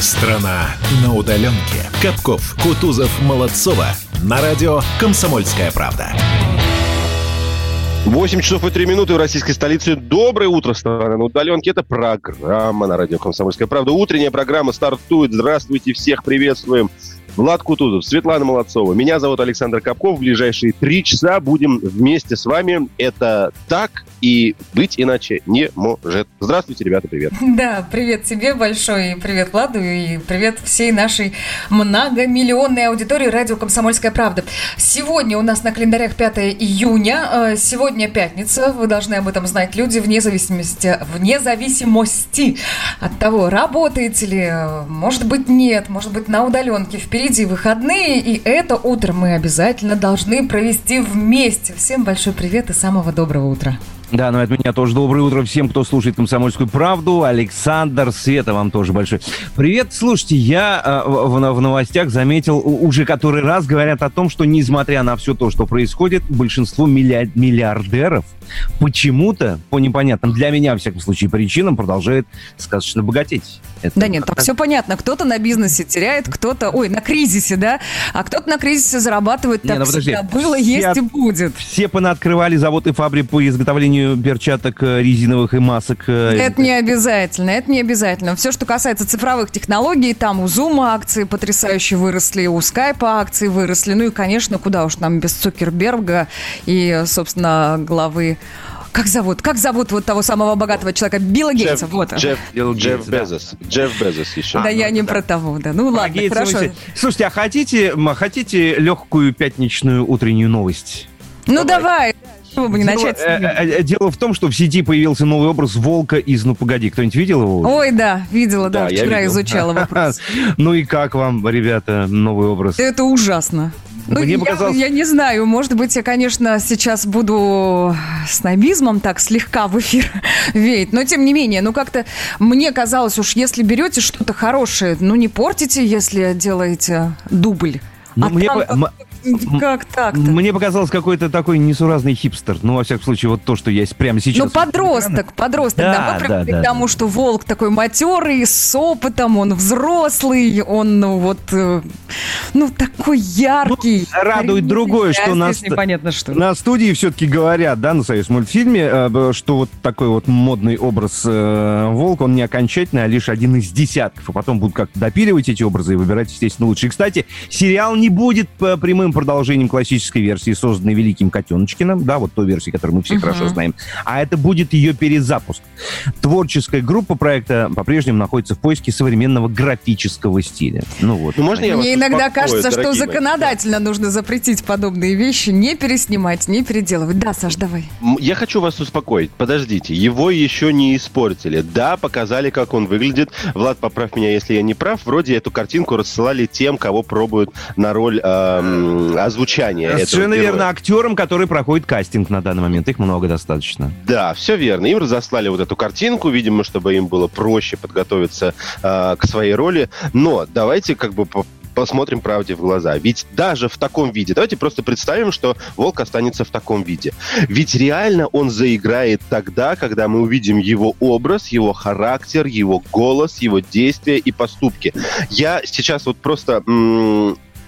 Страна на удаленке. Капков, Кутузов, Молодцова. На радио «Комсомольская правда». 8 часов и 3 минуты в российской столице. Доброе утро, страна на удаленке. Это программа на радио «Комсомольская правда». Утренняя программа стартует. Здравствуйте, всех приветствуем. Влад Кутузов, Светлана Молодцова. Меня зовут Александр Капков. В ближайшие три часа будем вместе с вами. Это так и быть иначе не может. Здравствуйте, ребята, привет. Да, привет тебе большой, привет Владу и привет всей нашей многомиллионной аудитории радио «Комсомольская правда». Сегодня у нас на календарях 5 июня, э, сегодня пятница, вы должны об этом знать, люди, вне зависимости, вне зависимости от того, работаете ли, может быть, нет, может быть, на удаленке, впереди выходные, и это утро мы обязательно должны провести вместе. Всем большой привет и самого доброго утра. Да, ну от меня тоже доброе утро всем, кто слушает «Комсомольскую правду». Александр, Света, вам тоже большой. Привет, слушайте, я э, в, в новостях заметил, уже который раз говорят о том, что несмотря на все то, что происходит, большинство миллиард, миллиардеров почему-то, по непонятным для меня, во всяком случае, причинам, продолжает сказочно богатеть. Это да нет, там все понятно. Кто-то на бизнесе теряет, кто-то, ой, на кризисе, да, а кто-то на кризисе зарабатывает, так не, ну, всегда было, все, есть и будет. Все понаоткрывали завод и фабрики по изготовлению перчаток э, резиновых и масок. Э, это не обязательно, это не обязательно. Все, что касается цифровых технологий, там у Zoom акции потрясающие выросли, у Skype акции выросли, ну и, конечно, куда уж нам без Цукерберга и, собственно, главы как зовут? Как зовут вот того самого богатого человека? Билла Гейтса. Джефф, вот. Джефф, Билл Джефф да. Безос. Джефф Безос еще. Да, а, я ну, не да. про того, да. Ну, ладно, Гейтса хорошо. Вы... Слушайте, а хотите, хотите легкую пятничную утреннюю новость? Ну, давай. давай. бы не дело, начать? Э, э, дело в том, что в сети появился новый образ волка из «Ну, погоди». Кто-нибудь видел его? Ой, да, видела, да, да вчера изучала вопрос. Ну и как вам, ребята, новый образ? Это ужасно. Ну, Мне я, показалось... я не знаю, может быть, я, конечно, сейчас буду с набизмом так слегка в эфир веять, но тем не менее, ну как-то мне казалось, уж если берете что-то хорошее, ну не портите, если делаете дубль. Ну, а мне там... по... Как так-то? Мне показалось какой-то такой несуразный хипстер. Ну, во всяком случае, вот то, что я прямо сейчас... Ну, подросток, подросток. Да, да, да, к тому, что волк такой матерый, с опытом, он взрослый, он, ну, вот, э, ну, такой яркий. Ну, радует другое, что на, непонятно что. на студии все-таки говорят, да, на союз мультфильме, э, что вот такой вот модный образ э, волка, он не окончательный, а лишь один из десятков. А потом будут как-то допиливать эти образы и выбирать, естественно, лучшие. Кстати, сериал не будет прямым продолжением классической версии, созданной Великим Котеночкиным, да, вот той версии, которую мы все uh-huh. хорошо знаем, а это будет ее перезапуск. Творческая группа проекта по-прежнему находится в поиске современного графического стиля. Ну вот. Ну, можно я Мне иногда кажется, что законодательно мои. нужно запретить подобные вещи, не переснимать, не переделывать. Да, Саш, давай. Я хочу вас успокоить. Подождите, его еще не испортили. Да, показали, как он выглядит. Влад, поправь меня, если я не прав. Вроде эту картинку рассылали тем, кого пробуют на роль э, озвучания Совершенно верно. Актерам, которые проходят кастинг на данный момент. Их много достаточно. Да, все верно. Им разослали вот эту картинку, видимо, чтобы им было проще подготовиться э, к своей роли. Но давайте как бы посмотрим правде в глаза. Ведь даже в таком виде, давайте просто представим, что волк останется в таком виде. Ведь реально он заиграет тогда, когда мы увидим его образ, его характер, его голос, его действия и поступки. Я сейчас вот просто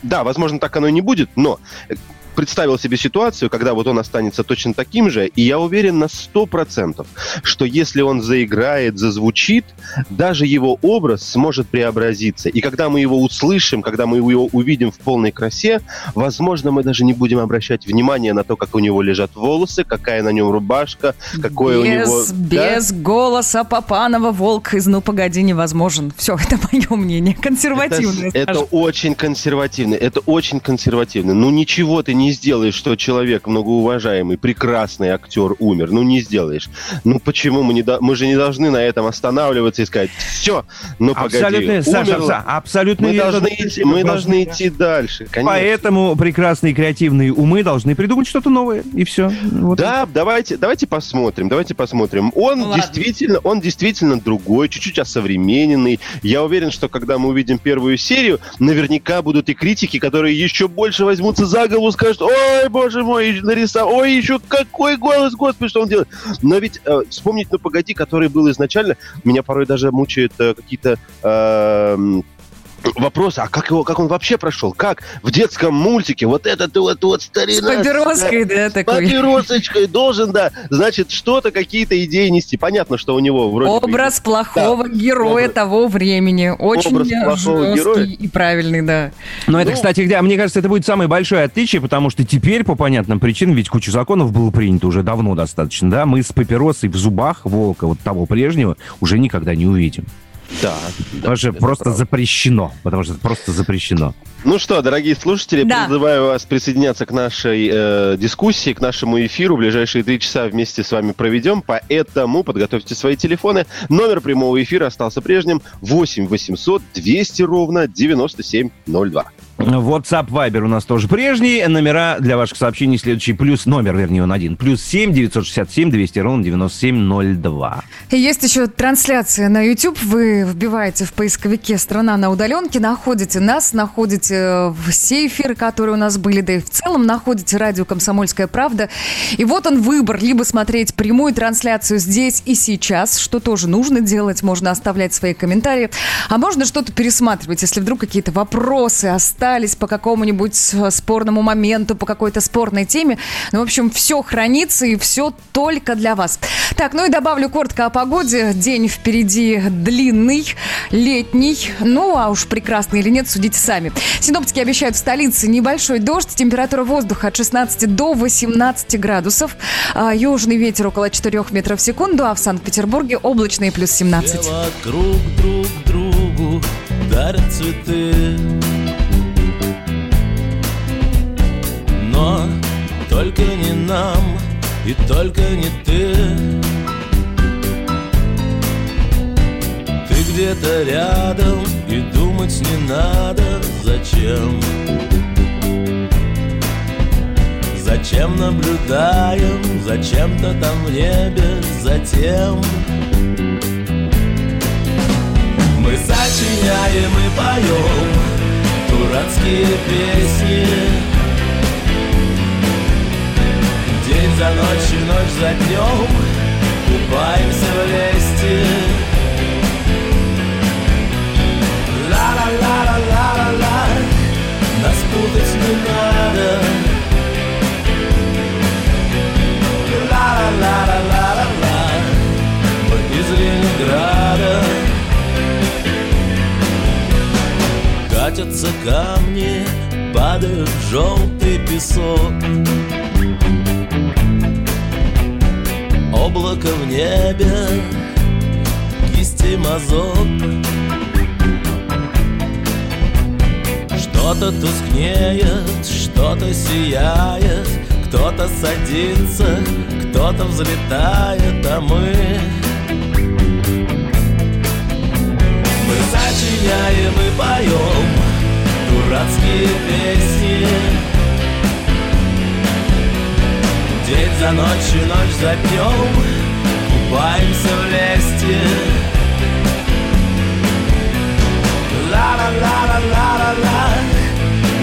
да, возможно, так оно и не будет, но представил себе ситуацию, когда вот он останется точно таким же, и я уверен на 100%, что если он заиграет, зазвучит, даже его образ сможет преобразиться. И когда мы его услышим, когда мы его увидим в полной красе, возможно, мы даже не будем обращать внимание на то, как у него лежат волосы, какая на нем рубашка, какое без, у него... Без да? голоса Папанова волк из «Ну, погоди» невозможен. Все, это мое мнение. Консервативное. Это, это очень консервативно. Это очень консервативно. Ну, ничего ты не не сделаешь, что человек многоуважаемый, прекрасный актер умер. Ну, не сделаешь. Ну, почему мы не... До... Мы же не должны на этом останавливаться и сказать, все, ну, погоди, абсолютно, Саша, абсолютно мы должны, идти, мы должны идти дальше, конечно. Поэтому прекрасные креативные умы должны придумать что-то новое, и все. Вот да, это. давайте, давайте посмотрим, давайте посмотрим. Он ну, действительно, он действительно другой, чуть-чуть осовремененный. Я уверен, что когда мы увидим первую серию, наверняка будут и критики, которые еще больше возьмутся за голову, скажут, что, ой, боже мой, нарисовал, ой, еще какой голос, господи, что он делает. Но ведь э, вспомнить, ну, погоди, который был изначально, меня порой даже мучают э, какие-то... Э, вопрос, а как его, как он вообще прошел? Как в детском мультике вот этот вот, вот старина... С папироской, да, такой. С папиросочкой должен, да, значит, что-то, какие-то идеи нести. Понятно, что у него вроде Образ бы... плохого да. героя Образ... того времени. Очень Образ плохого героя. и правильный, да. Но ну, это, кстати, где, мне кажется, это будет самое большое отличие, потому что теперь, по понятным причинам, ведь куча законов было принято уже давно достаточно, да, мы с папиросой в зубах волка, вот того прежнего, уже никогда не увидим. Да. Что просто правда. запрещено. Потому что это просто запрещено. Ну что, дорогие слушатели, да. призываю вас присоединяться к нашей э, дискуссии, к нашему эфиру. Ближайшие три часа вместе с вами проведем, поэтому подготовьте свои телефоны. Номер прямого эфира остался прежним. 8 800 200 ровно 9702. WhatsApp, Viber у нас тоже прежние. Номера для ваших сообщений следующий. Плюс номер, вернее, он один. Плюс 7 967 200 ровно 9702. И есть еще трансляция на YouTube. Вы вбиваете в поисковике «Страна на удаленке», находите нас, находите все эфиры, которые у нас были, да и в целом находите радио «Комсомольская правда». И вот он выбор. Либо смотреть прямую трансляцию здесь и сейчас, что тоже нужно делать. Можно оставлять свои комментарии. А можно что-то пересматривать, если вдруг какие-то вопросы остались расстались по какому-нибудь спорному моменту, по какой-то спорной теме. Ну, в общем, все хранится и все только для вас. Так, ну и добавлю коротко о погоде. День впереди длинный, летний. Ну, а уж прекрасный или нет, судите сами. Синоптики обещают в столице небольшой дождь. Температура воздуха от 16 до 18 градусов. А, южный ветер около 4 метров в секунду, а в Санкт-Петербурге облачный плюс 17. Все вокруг друг другу дарят цветы. Но только не нам и только не ты. Ты где-то рядом и думать не надо, зачем? Зачем наблюдаем, зачем-то там в небе, затем Мы сочиняем и поем дурацкие песни За ночью, ночь за днем Купаемся в лесте Ла-ла-ла-ла-ла-ла-ла Нас путать не надо. Ла-ла-ла-ла-ла-ла Мы из Ленинграда. Катятся камни, падают в желтый песок облако в небе, кисти мазок. Что-то тускнеет, что-то сияет, кто-то садится, кто-то взлетает, а мы... Мы сочиняем и поем дурацкие песни День за ночью, ночь за днем Купаемся в лесте. Ла-ла-ла-ла-ла-ла-ла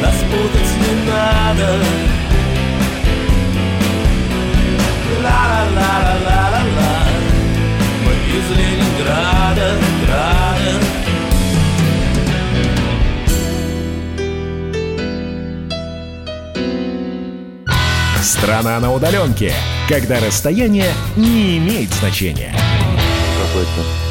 Нас путать не надо. Ла-ла-ла-ла-ла-ла Мы из Ленинграда, Страна на удаленке, когда расстояние не имеет значения. Какой-то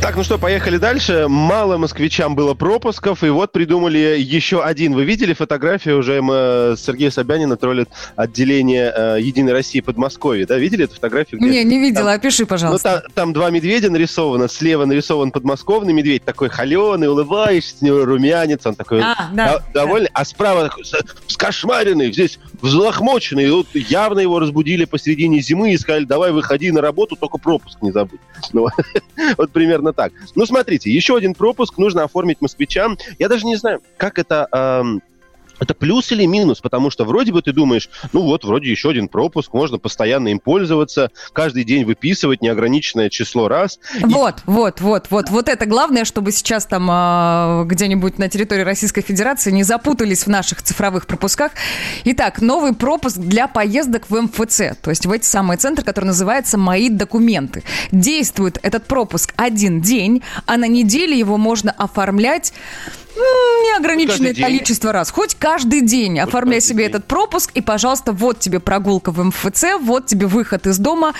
так, ну что, поехали дальше. Мало москвичам было пропусков, и вот придумали еще один. Вы видели фотографию уже мы, Сергея Собянина троллит отделение э, Единой России Подмосковья, да? Видели эту фотографию? Где? Не, не видела, там, опиши, пожалуйста. Ну, там, там два медведя нарисовано, слева нарисован подмосковный медведь, такой холеный, улыбающийся, с него румянец, он такой а, да, довольный, да. а справа такой скошмаренный, здесь взлохмоченный, и вот явно его разбудили посередине зимы и сказали, давай выходи на работу, только пропуск не забудь. Ну, вот примерно примерно так. Ну, смотрите, еще один пропуск нужно оформить москвичам. Я даже не знаю, как это... Эм, это плюс или минус? Потому что вроде бы ты думаешь, ну вот, вроде еще один пропуск, можно постоянно им пользоваться, каждый день выписывать неограниченное число раз. Вот, и... вот, вот, вот. Вот это главное, чтобы сейчас там э, где-нибудь на территории Российской Федерации не запутались в наших цифровых пропусках. Итак, новый пропуск для поездок в МФЦ, то есть в эти самые центры, который называется «Мои документы». Действует этот пропуск один день, а на неделе его можно оформлять неограниченное количество раз. Хоть каждый день Хоть оформляй себе день. этот пропуск, и, пожалуйста, вот тебе прогулка в МФЦ, вот тебе выход из дома.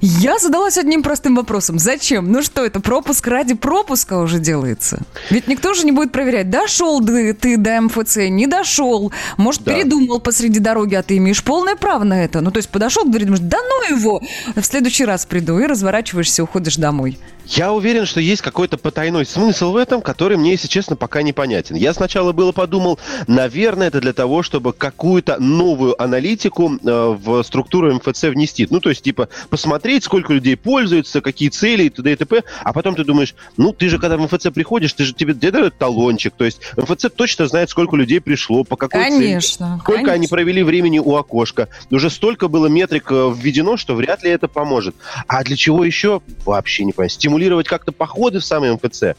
Я задалась одним простым вопросом. Зачем? Ну что, это пропуск ради пропуска уже делается? Ведь никто же не будет проверять, дошел ты, ты до МФЦ, не дошел. Может, да. передумал посреди дороги, а ты имеешь полное право на это. Ну, то есть подошел к двери, думаешь, да ну его, в следующий раз приду, и разворачиваешься, уходишь домой. Я уверен, что есть какой-то потайной смысл в этом, который мне, если честно, пока непонятен. Я сначала было подумал, наверное, это для того, чтобы какую-то новую аналитику э, в структуру МФЦ внести. Ну, то есть, типа, посмотреть, сколько людей пользуются, какие цели и т.д. и т.п. А потом ты думаешь, ну, ты же, когда в МФЦ приходишь, ты же тебе дают талончик. То есть, МФЦ точно знает, сколько людей пришло, по какой конечно, цели. Сколько конечно. они провели времени у окошка. Уже столько было метрик э, введено, что вряд ли это поможет. А для чего еще? Вообще не понимаю. Стимулировать как-то походы в самый МФЦ.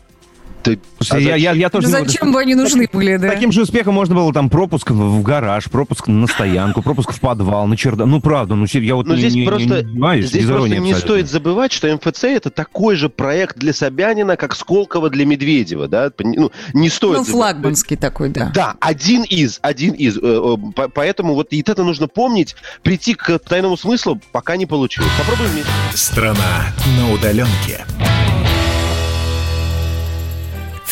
Ты, а я, я, я тоже зачем бы они нужны были, да? Таким же успехом можно было там пропуск в гараж, пропуск на стоянку, пропуск в подвал, на чердак. Ну, правда, ну, я вот Но не, здесь не, просто, не, не, здесь просто не стоит забывать, что МФЦ это такой же проект для Собянина, как Сколково для Медведева, да? Ну, не стоит Ну, флагманский забывать. такой, да. Да, один из, один из. Э, э, поэтому вот и это нужно помнить. Прийти к тайному смыслу пока не получилось. Попробуем вместе. Страна на удаленке.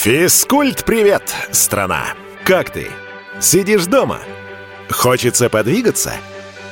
Физкульт-привет, страна! Как ты? Сидишь дома? Хочется подвигаться?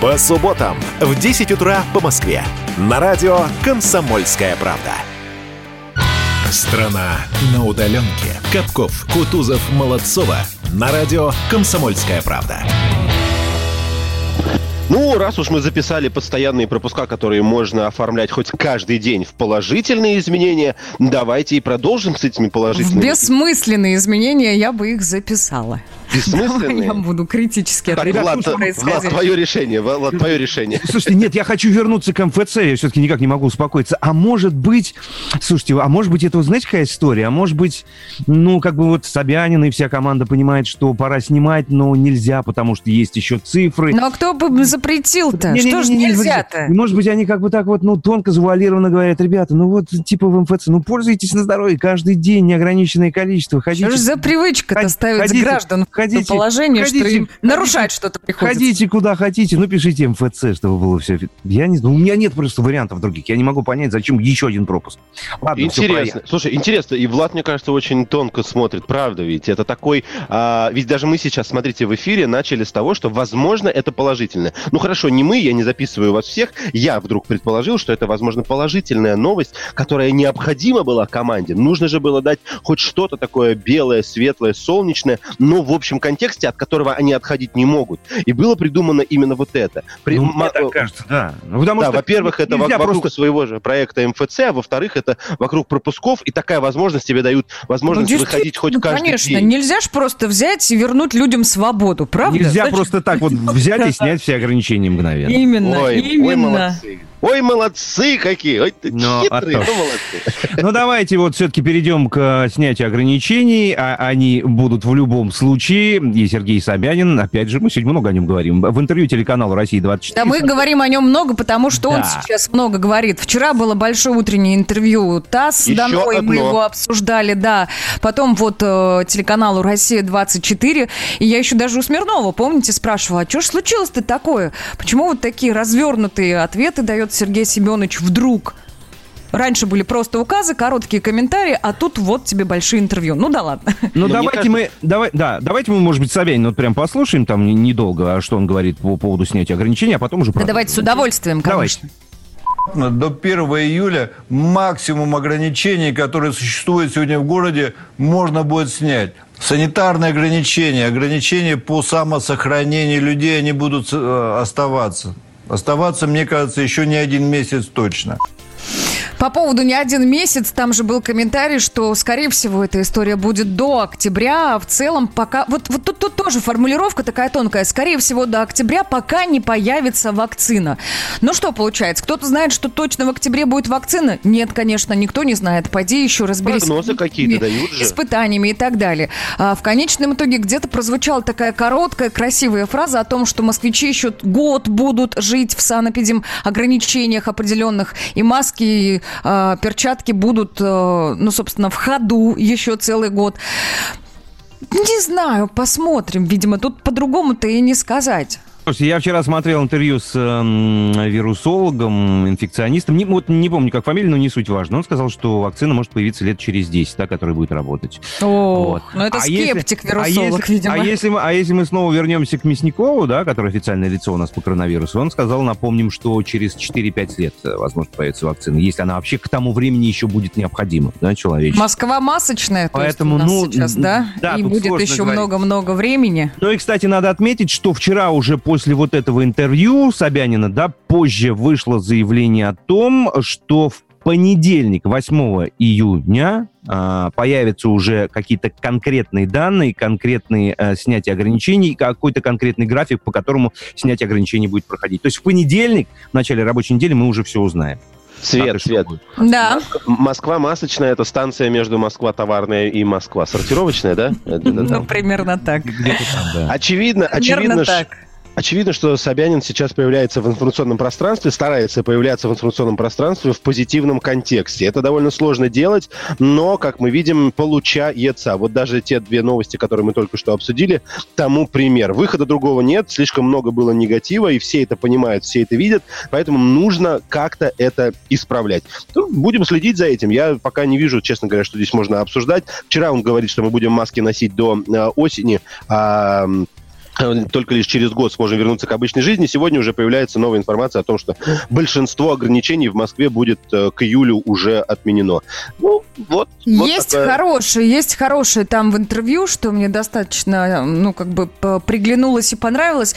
По субботам в 10 утра по Москве. На радио «Комсомольская правда». Страна на удаленке. Капков, Кутузов, Молодцова. На радио «Комсомольская правда». Ну, раз уж мы записали постоянные пропуска, которые можно оформлять хоть каждый день в положительные изменения, давайте и продолжим с этими положительными. В бессмысленные изменения я бы их записала. Бессмысленные? Я буду критически что Влад, твое решение, Влад, твое решение. Слушайте, нет, я хочу вернуться к МФЦ, я все-таки никак не могу успокоиться. А может быть, слушайте, а может быть, это, знаете, какая история? А может быть, ну, как бы вот Собянин и вся команда понимает, что пора снимать, но нельзя, потому что есть еще цифры. Ну, а кто бы запретил-то? Что ж нельзя-то? Может быть, они как бы так вот, ну, тонко завуалированно говорят, ребята, ну вот, типа в МФЦ, ну, пользуйтесь на здоровье каждый день, неограниченное количество. Ходите, что же за привычка-то ставить граждан в ходите, положение, ходите, что им нарушать что-то приходится. Ходите куда хотите, ну пишите МФЦ, чтобы было все. Я не знаю, у меня нет просто вариантов других. Я не могу понять, зачем еще один пропуск. Ладно, интересно. Слушай, интересно, и Влад, мне кажется, очень тонко смотрит, правда ведь? Это такой... А, ведь даже мы сейчас, смотрите, в эфире начали с того, что, возможно, это положительно. Ну хорошо, не мы, я не записываю вас всех. Я вдруг предположил, что это, возможно, положительная новость, которая необходима была команде. Нужно же было дать хоть что-то такое белое, светлое, солнечное, но в общем контексте контексте, от которого они отходить не могут. И было придумано именно вот это. При... Ну, мне так кажется, да. Ну, потому да, что во-первых, это вокруг просто... своего же проекта МФЦ, а во-вторых, это вокруг пропусков, и такая возможность тебе дают возможность ну, выходить хоть ну, каждый конечно, день. нельзя же просто взять и вернуть людям свободу, правда? Нельзя Зачем? просто так вот взять и снять все ограничения мгновенно. Именно, ой, именно. Ой, молодцы. Ой, молодцы какие! Ой, ты Но, хитрый, а ну молодцы. Ну, давайте вот все-таки перейдем к снятию ограничений. А они будут в любом случае. И Сергей Собянин, опять же, мы сегодня много о нем говорим. В интервью телеканалу «Россия-24». Да, мы говорим о нем много, потому что да. он сейчас много говорит. Вчера было большое утреннее интервью ТАСС Еще дано, и мы его обсуждали, да. Потом вот э, телеканалу «Россия-24». И я еще даже у Смирнова, помните, спрашивала, а что ж случилось-то такое? Почему вот такие развернутые ответы дает Сергей Семенович вдруг? раньше были просто указы, короткие комментарии, а тут вот тебе большие интервью. Ну да ладно. Ну давайте кажется... мы, давай, да, давайте мы, может быть, Собянин вот прям послушаем там недолго, а что он говорит по поводу снятия ограничений, а потом уже... Да давайте с удовольствием, конечно. Давайте. До 1 июля максимум ограничений, которые существуют сегодня в городе, можно будет снять. Санитарные ограничения, ограничения по самосохранению людей, они будут э, оставаться. Оставаться, мне кажется, еще не один месяц точно. По поводу не один месяц, там же был комментарий, что, скорее всего, эта история будет до октября, а в целом пока... Вот, вот тут, тут тоже формулировка такая тонкая. Скорее всего, до октября, пока не появится вакцина. Ну что получается? Кто-то знает, что точно в октябре будет вакцина? Нет, конечно, никто не знает. Пойди еще разберись. Прогнозы какие-то дают же. Испытаниями и так далее. А в конечном итоге где-то прозвучала такая короткая, красивая фраза о том, что москвичи еще год будут жить в санэпидем ограничениях определенных, и маски, э, перчатки будут, э, ну, собственно, в ходу еще целый год. Не знаю, посмотрим. Видимо, тут по-другому-то и не сказать. Слушайте, я вчера смотрел интервью с э, вирусологом, инфекционистом. Не, вот не помню, как фамилия, но не суть важно. Он сказал, что вакцина может появиться лет через 10, да, которая будет работать. О, вот. ну это а скептик, если, вирусолог, а если, видимо. А если, мы, а если мы снова вернемся к Мясникову, да, который официальное лицо у нас по коронавирусу, он сказал, напомним, что через 4-5 лет, э, возможно, появится вакцина, если она вообще к тому времени еще будет необходима, да, человечеству. Москва масочная, то Поэтому, есть у нас ну, сейчас, да? да и будет еще много-много времени. Ну и, кстати, надо отметить, что вчера уже после вот этого интервью Собянина, да, позже вышло заявление о том, что в понедельник, 8 июня, э, появятся уже какие-то конкретные данные, конкретные э, снятия ограничений, какой-то конкретный график, по которому снятие ограничений будет проходить. То есть в понедельник, в начале рабочей недели, мы уже все узнаем. Свет, а Свет. Да. Москва масочная, это станция между Москва товарная и Москва сортировочная, да? Ну, примерно так. Очевидно, очевидно, так. Очевидно, что Собянин сейчас появляется в информационном пространстве, старается появляться в информационном пространстве в позитивном контексте. Это довольно сложно делать, но, как мы видим, получается. Вот даже те две новости, которые мы только что обсудили, тому пример. Выхода другого нет, слишком много было негатива, и все это понимают, все это видят, поэтому нужно как-то это исправлять. Ну, будем следить за этим. Я пока не вижу, честно говоря, что здесь можно обсуждать. Вчера он говорит, что мы будем маски носить до э, осени, а только лишь через год сможем вернуться к обычной жизни. Сегодня уже появляется новая информация о том, что большинство ограничений в Москве будет э, к июлю уже отменено. Ну, вот. Есть вот хорошие, есть хорошие там в интервью, что мне достаточно, ну, как бы приглянулось и понравилось.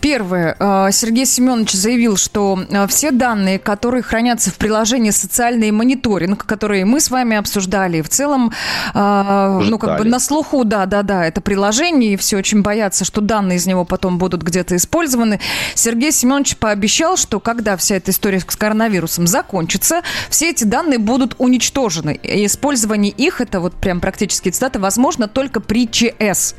Первое. Э, Сергей Семенович заявил, что э, все данные, которые хранятся в приложении «Социальный мониторинг», которые мы с вами обсуждали, в целом, ну, как бы на слуху, да-да-да, это приложение, и все очень боятся, что данные данные из него потом будут где-то использованы. Сергей Семенович пообещал, что когда вся эта история с коронавирусом закончится, все эти данные будут уничтожены. И использование их, это вот прям практически цитата, возможно только при ЧС.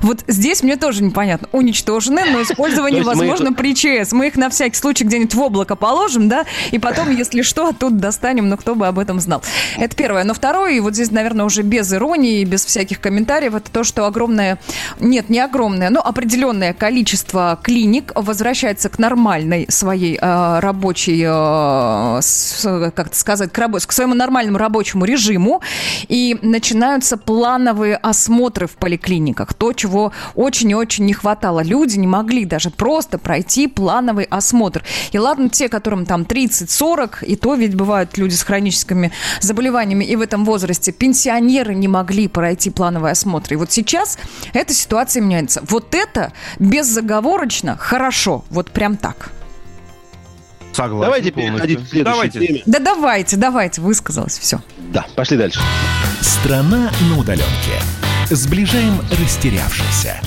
Вот здесь мне тоже непонятно. Уничтожены, но использование возможно при ЧС. Мы их на всякий случай где-нибудь в облако положим, да, и потом, если что, оттуда достанем, но кто бы об этом знал. Это первое. Но второе, и вот здесь, наверное, уже без иронии, без всяких комментариев, это то, что огромное, нет, не огромное, но определенное количество клиник возвращается к нормальной своей э, рабочей, э, с, как сказать, к, раб- к своему нормальному рабочему режиму, и начинаются плановые осмотры в поликлиниках. То, чего очень и очень не хватало. Люди не могли даже просто пройти плановый осмотр. И ладно, те, которым там 30-40, и то ведь бывают люди с хроническими заболеваниями, и в этом возрасте пенсионеры не могли пройти плановый осмотр. И вот сейчас эта ситуация меняется. Вот это это беззаговорочно хорошо. Вот прям так. Согласен. Давайте переходить к следующей давайте. теме. Да давайте, давайте, высказалось все. Да, пошли дальше. Страна на удаленке. Сближаем растерявшихся.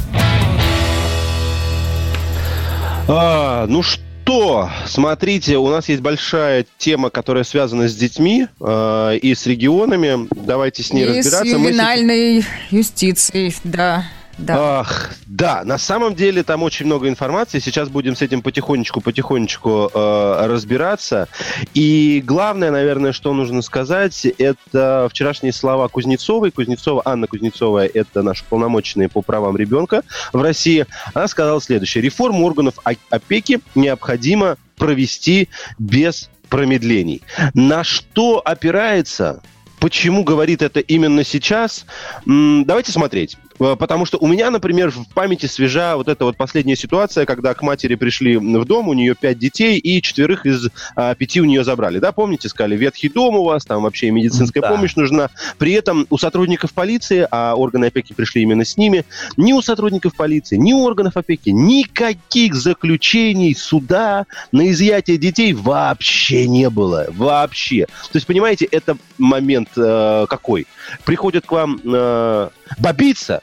А, ну что, смотрите, у нас есть большая тема, которая связана с детьми э, и с регионами. Давайте с ней и разбираться. с ювенальной Мы... юстицией, да. Да. Ах, да, на самом деле там очень много информации. Сейчас будем с этим потихонечку-потихонечку э, разбираться. И главное, наверное, что нужно сказать, это вчерашние слова Кузнецовой. Кузнецова, Анна Кузнецова, это наша полномоченная по правам ребенка в России. Она сказала следующее. Реформу органов опеки необходимо провести без промедлений. На что опирается Почему говорит это именно сейчас? Давайте смотреть. Э, потому что у меня, например, в памяти свежа вот эта вот последняя ситуация, когда к матери пришли в дом, у нее пять детей, и четверых из а, пяти у нее забрали. Да, помните, сказали, ветхий дом у вас, там вообще медицинская да. помощь нужна. При этом у сотрудников полиции, а органы опеки пришли именно с ними, ни у сотрудников полиции, ни у органов опеки никаких заключений суда на изъятие детей вообще не было. Вообще. То есть, понимаете, это момент э, какой? Приходят к вам э, бабица,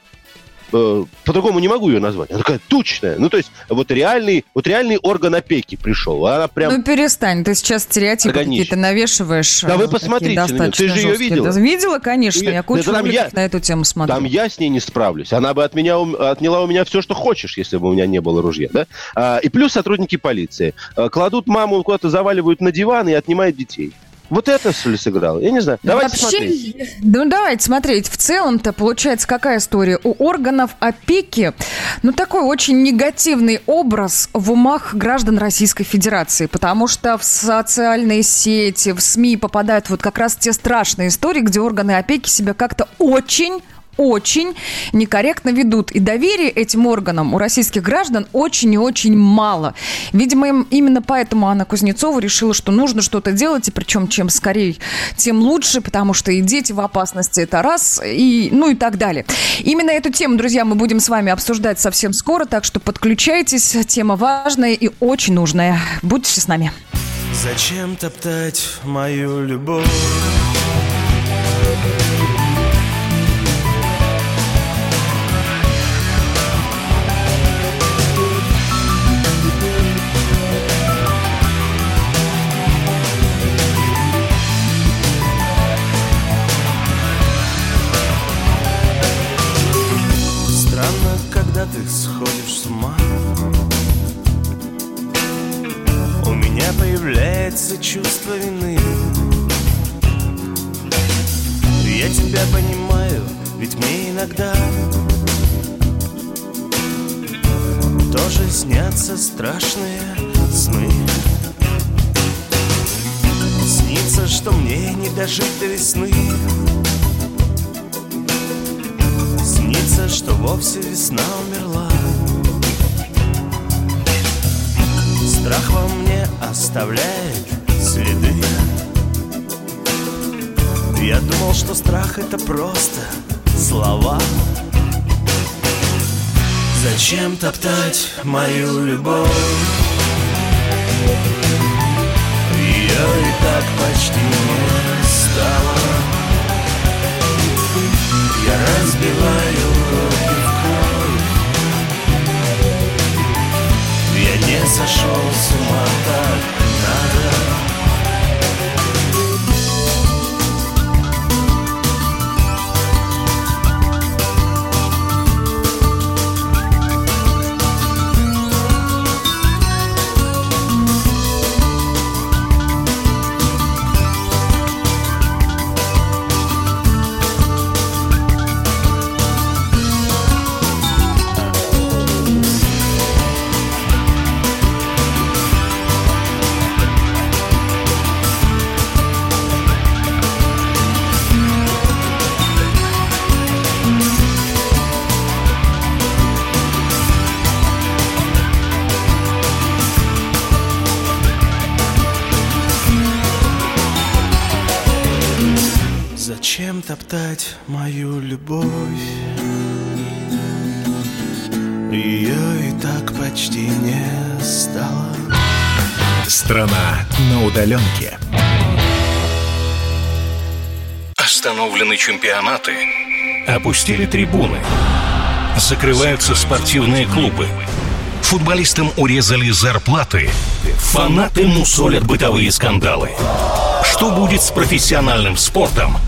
э, по-другому не могу ее назвать. Она такая тучная. Ну, то есть, вот реальный, вот реальный орган опеки пришел. Она прям... Ну, перестань, ты сейчас стереотипы какие-то навешиваешь. Да вы посмотрите на нее. Ты же ее видела? Да, видела, конечно. Я кучу да, я, на эту тему смотрю. Там я с ней не справлюсь. Она бы от меня отняла у меня все, что хочешь, если бы у меня не было ружья. Да? А, и плюс сотрудники полиции. А, кладут маму, куда-то заваливают на диван и отнимают детей. Вот это, что ли, сыграл? Я не знаю. Давайте Вообще, смотреть. Ну, давайте смотреть. В целом-то получается какая история? У органов опеки, ну, такой очень негативный образ в умах граждан Российской Федерации, потому что в социальные сети, в СМИ попадают вот как раз те страшные истории, где органы опеки себя как-то очень очень некорректно ведут. И доверие этим органам у российских граждан очень и очень мало. Видимо, им, именно поэтому Анна Кузнецова решила, что нужно что-то делать, и причем чем скорее, тем лучше, потому что и дети в опасности, это раз, и, ну и так далее. Именно эту тему, друзья, мы будем с вами обсуждать совсем скоро, так что подключайтесь, тема важная и очень нужная. Будьте с нами. Зачем топтать мою любовь? Чувство вины. Я тебя понимаю, ведь мне иногда Тоже снятся страшные сны. Снится, что мне не дожить до весны. Снится, что вовсе весна умерла. Страх во мне оставляет следы Я думал, что страх это просто слова. Зачем топтать мою любовь? Ее и так почти не стало. Я разбиваю руки не сошел с ума так надо топтать мою любовь. Ее и так почти не стало. Страна на удаленке. Остановлены чемпионаты. Опустили трибуны. Закрываются спортивные клубы. Футболистам урезали зарплаты. Фанаты мусолят бытовые скандалы. Что будет с профессиональным спортом –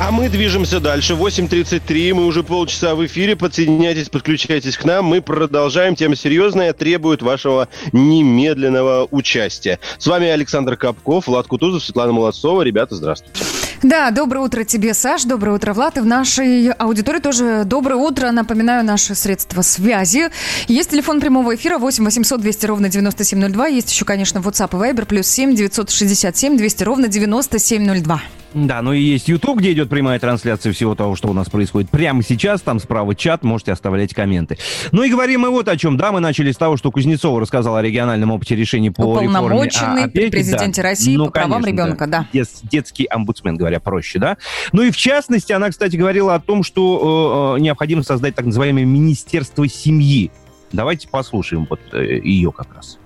А мы движемся дальше. 8.33, мы уже полчаса в эфире. Подсоединяйтесь, подключайтесь к нам. Мы продолжаем. Тема серьезная, требует вашего немедленного участия. С вами Александр Капков, Влад Кутузов, Светлана Молодцова. Ребята, здравствуйте. Да, доброе утро тебе, Саш, доброе утро, Влад. И в нашей аудитории тоже доброе утро. Напоминаю, наши средства связи. Есть телефон прямого эфира 8 800 200 ровно 9702. Есть еще, конечно, WhatsApp и Viber плюс 7 967 200 ровно 9702. Да, ну и есть YouTube, где идет прямая трансляция всего того, что у нас происходит прямо сейчас. Там справа чат, можете оставлять комменты. Ну и говорим мы вот о чем. Да, мы начали с того, что Кузнецова рассказала о региональном опыте решения по реформе опеки. президенте да. России ну, по правам конечно, ребенка, да. да. Детский омбудсмен, говоря проще, да. Ну и в частности, она, кстати, говорила о том, что э, э необходимо создать так называемое Министерство семьи. Давайте послушаем вот э, ее как раз.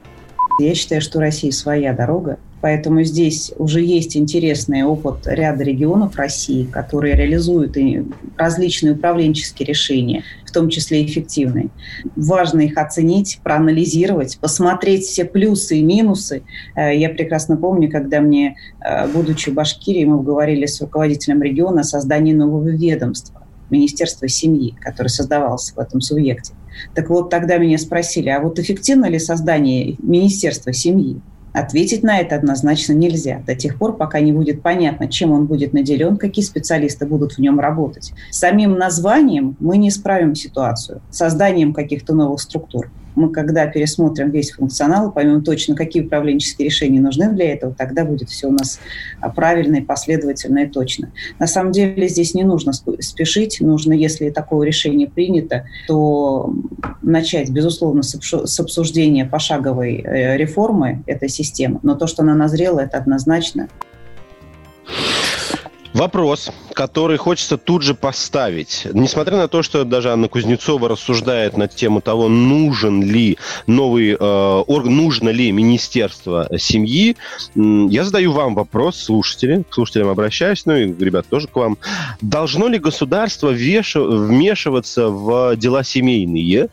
Я считаю, что у России своя дорога, Поэтому здесь уже есть интересный опыт ряда регионов России, которые реализуют различные управленческие решения, в том числе эффективные. Важно их оценить, проанализировать, посмотреть все плюсы и минусы. Э, я прекрасно помню, когда мне, э, будучи в Башкирии, мы говорили с руководителем региона о создании нового ведомства, Министерства семьи, которое создавалось в этом субъекте. Так вот, тогда меня спросили, а вот эффективно ли создание Министерства семьи? Ответить на это однозначно нельзя до тех пор, пока не будет понятно, чем он будет наделен, какие специалисты будут в нем работать. Самим названием мы не исправим ситуацию, созданием каких-то новых структур мы когда пересмотрим весь функционал, поймем точно, какие управленческие решения нужны для этого, тогда будет все у нас а, правильно и последовательно и точно. На самом деле здесь не нужно спешить, нужно, если такое решение принято, то начать, безусловно, с обсуждения пошаговой э, реформы этой системы, но то, что она назрела, это однозначно. Вопрос, который хочется тут же поставить. Несмотря на то, что даже Анна Кузнецова рассуждает на тему того, нужен ли новый э, орган, нужно ли Министерство семьи, я задаю вам вопрос, слушатели, к слушателям обращаюсь, ну и, ребят, тоже к вам. Должно ли государство вмешиваться в дела семейные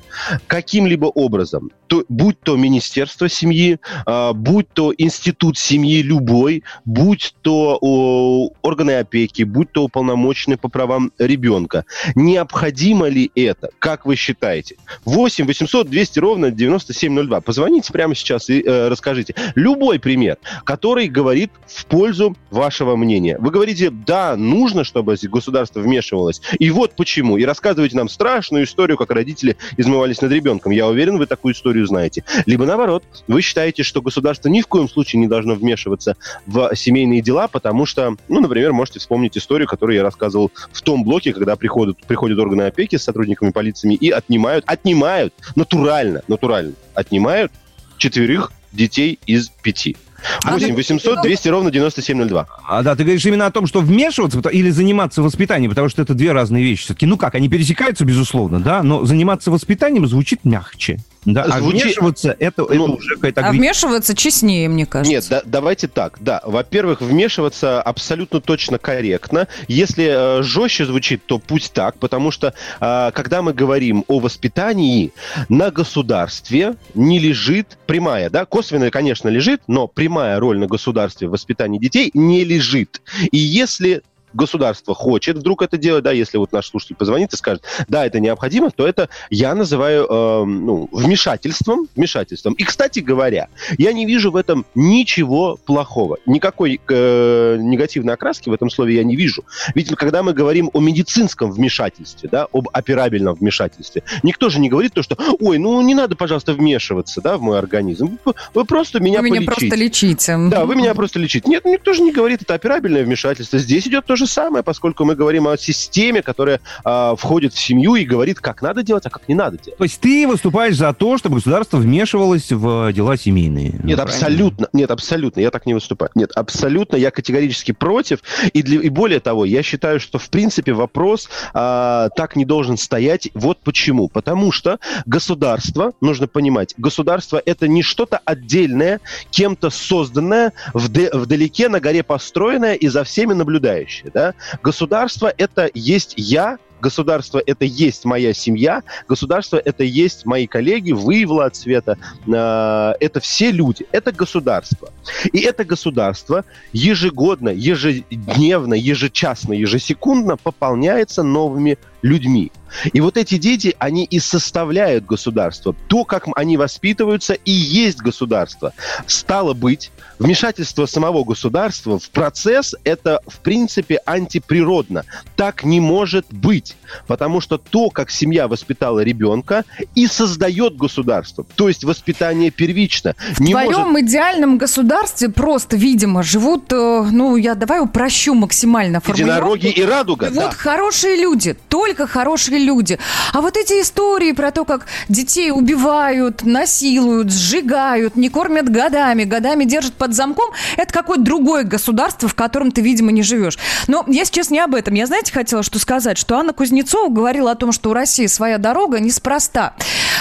каким-либо образом? То, будь то Министерство семьи, э, будь то институт семьи любой, будь то э, органы опеки, будь то уполномоченный по правам ребенка. Необходимо ли это? Как вы считаете? 8 800 200 ровно 9702. Позвоните прямо сейчас и э, расскажите. Любой пример, который говорит в пользу вашего мнения. Вы говорите, да, нужно, чтобы государство вмешивалось. И вот почему. И рассказываете нам страшную историю, как родители измывались над ребенком. Я уверен, вы такую историю знаете. Либо наоборот, вы считаете, что государство ни в коем случае не должно вмешиваться в семейные дела, потому что, ну, например, можете вспомнить историю, которую я рассказывал в том блоке, когда приходят, приходят органы опеки с сотрудниками полиции и отнимают, отнимают натурально, натурально, отнимают четверых детей из пяти. 8 800 200 ровно 9702. А, да, ты говоришь именно о том, что вмешиваться или заниматься воспитанием, потому что это две разные вещи. Все-таки, ну как, они пересекаются, безусловно, да, но заниматься воспитанием звучит мягче. Да, а Звучи... вмешиваться это, ну, это уже какая-то... А вмешиваться честнее, мне кажется. Нет, да, давайте так. Да, во-первых, вмешиваться абсолютно точно корректно. Если э, жестче звучит, то пусть так, потому что э, когда мы говорим о воспитании, на государстве не лежит прямая, да, косвенная, конечно, лежит, но прямая роль на государстве в воспитании детей не лежит. И если государство хочет вдруг это делать, да, если вот наш слушатель позвонит и скажет, да, это необходимо, то это я называю э, ну, вмешательством, вмешательством. И, кстати говоря, я не вижу в этом ничего плохого. Никакой э, негативной окраски в этом слове я не вижу. Ведь когда мы говорим о медицинском вмешательстве, да, об операбельном вмешательстве, никто же не говорит то, что, ой, ну не надо, пожалуйста, вмешиваться, да, в мой организм. Вы просто меня Вы полечите. меня просто лечите. Да, вы меня просто лечите. Нет, никто же не говорит, это операбельное вмешательство. Здесь идет то же самое, поскольку мы говорим о системе, которая э, входит в семью и говорит, как надо делать, а как не надо делать. То есть ты выступаешь за то, чтобы государство вмешивалось в дела семейные? Нет, правильно? абсолютно. Нет, абсолютно. Я так не выступаю. Нет, абсолютно. Я категорически против. И, для, и более того, я считаю, что в принципе вопрос э, так не должен стоять. Вот почему. Потому что государство, нужно понимать, государство это не что-то отдельное, кем-то созданное, вд- вдалеке на горе построенное и за всеми наблюдающее да? Государство – это есть я, государство это есть моя семья, государство это есть мои коллеги, вы, Влад Света, э, это все люди, это государство. И это государство ежегодно, ежедневно, ежечасно, ежесекундно пополняется новыми людьми. И вот эти дети, они и составляют государство. То, как они воспитываются, и есть государство. Стало быть, вмешательство самого государства в процесс – это, в принципе, антиприродно. Так не может быть. Потому что то, как семья воспитала ребенка, и создает государство. То есть воспитание первично. В не твоем может... идеальном государстве просто, видимо, живут, э, ну, я давай упрощу максимально формулировку. Единороги и радуга. Живут да. хорошие люди, только хорошие люди. А вот эти истории про то, как детей убивают, насилуют, сжигают, не кормят годами, годами держат под замком, это какое-то другое государство, в котором ты, видимо, не живешь. Но я сейчас не об этом. Я, знаете, хотела что сказать, что Анна Кузнецова говорила о том, что у России своя дорога неспроста.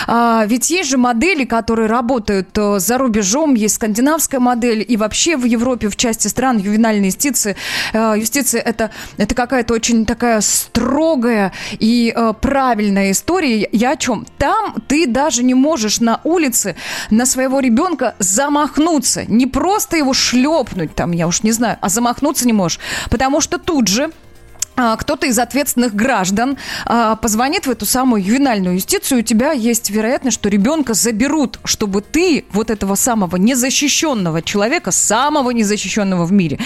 А, ведь есть же модели, которые работают э, за рубежом, есть скандинавская модель, и вообще в Европе, в части стран, ювенальной юстиции, э, юстиция это, это какая-то очень такая строгая и э, правильная история. Я о чем? Там ты даже не можешь на улице на своего ребенка замахнуться. Не просто его шлепнуть, там, я уж не знаю, а замахнуться не можешь. Потому что тут же кто-то из ответственных граждан а, позвонит в эту самую ювенальную юстицию, у тебя есть вероятность, что ребенка заберут, чтобы ты вот этого самого незащищенного человека, самого незащищенного в мире,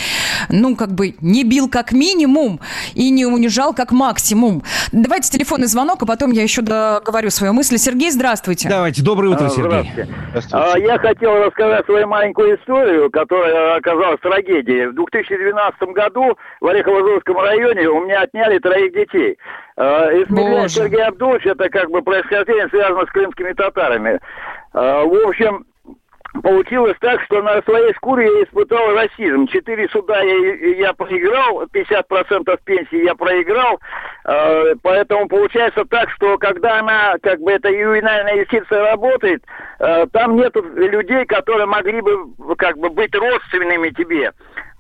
ну, как бы не бил как минимум и не унижал как максимум. Давайте телефонный звонок, а потом я еще договорю свою мысль. Сергей, здравствуйте. Давайте, доброе утро, Сергей. Здравствуйте. Здравствуйте. Я хотел рассказать свою маленькую историю, которая оказалась трагедией. В 2012 году в Орехово-Зурском районе у меня отняли троих детей. Э, Исмелян Сергей Абдулович, это как бы происхождение связано с крымскими татарами. Э, в общем, получилось так, что на своей шкуре я испытал расизм. Четыре суда я, я проиграл, 50% пенсии я проиграл, э, поэтому получается так, что когда она, как бы, эта ювенальная юстиция работает, э, там нет людей, которые могли бы, как бы, быть родственными тебе.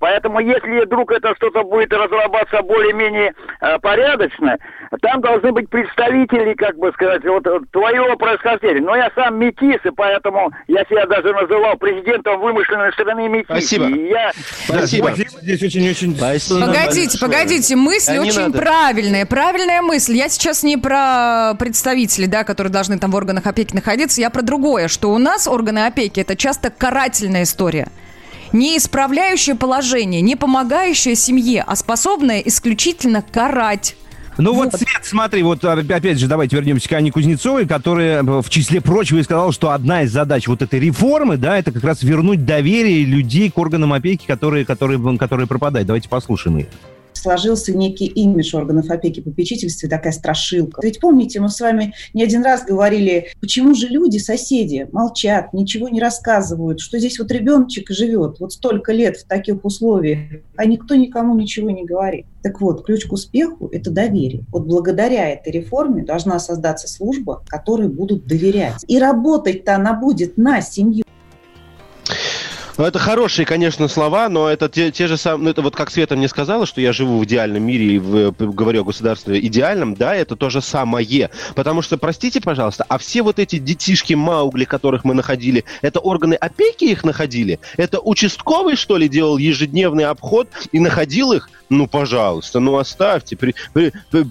Поэтому если вдруг это что-то будет разрабатываться более-менее э, порядочно, там должны быть представители, как бы сказать, вот твоего происхождения. Но я сам метис, и поэтому я себя даже называл президентом вымышленной страны метис. Спасибо. И я... Спасибо. Здесь очень-очень... Погодите, погодите, мысль да, очень правильная. Правильная мысль. Я сейчас не про представителей, да, которые должны там в органах опеки находиться, я про другое, что у нас органы опеки это часто карательная история не исправляющее положение, не помогающее семье, а способное исключительно карать. Ну вот, вот Свет, смотри, вот а, опять же, давайте вернемся к Анне Кузнецовой, которая в числе прочего и сказала, что одна из задач вот этой реформы, да, это как раз вернуть доверие людей к органам опеки, которые, которые, которые пропадают. Давайте послушаем их сложился некий имидж органов опеки и попечительства, такая страшилка. Ведь помните, мы с вами не один раз говорили, почему же люди, соседи, молчат, ничего не рассказывают, что здесь вот ребеночек живет вот столько лет в таких условиях, а никто никому ничего не говорит. Так вот, ключ к успеху – это доверие. Вот благодаря этой реформе должна создаться служба, которой будут доверять. И работать-то она будет на семью. Ну, это хорошие, конечно, слова, но это те, те же самые... Ну, это вот как Света мне сказала, что я живу в идеальном мире и в, говорю о государстве идеальном, да, это то же самое. Потому что, простите, пожалуйста, а все вот эти детишки Маугли, которых мы находили, это органы опеки их находили? Это участковый, что ли, делал ежедневный обход и находил их? Ну, пожалуйста, ну оставьте. При, при, при,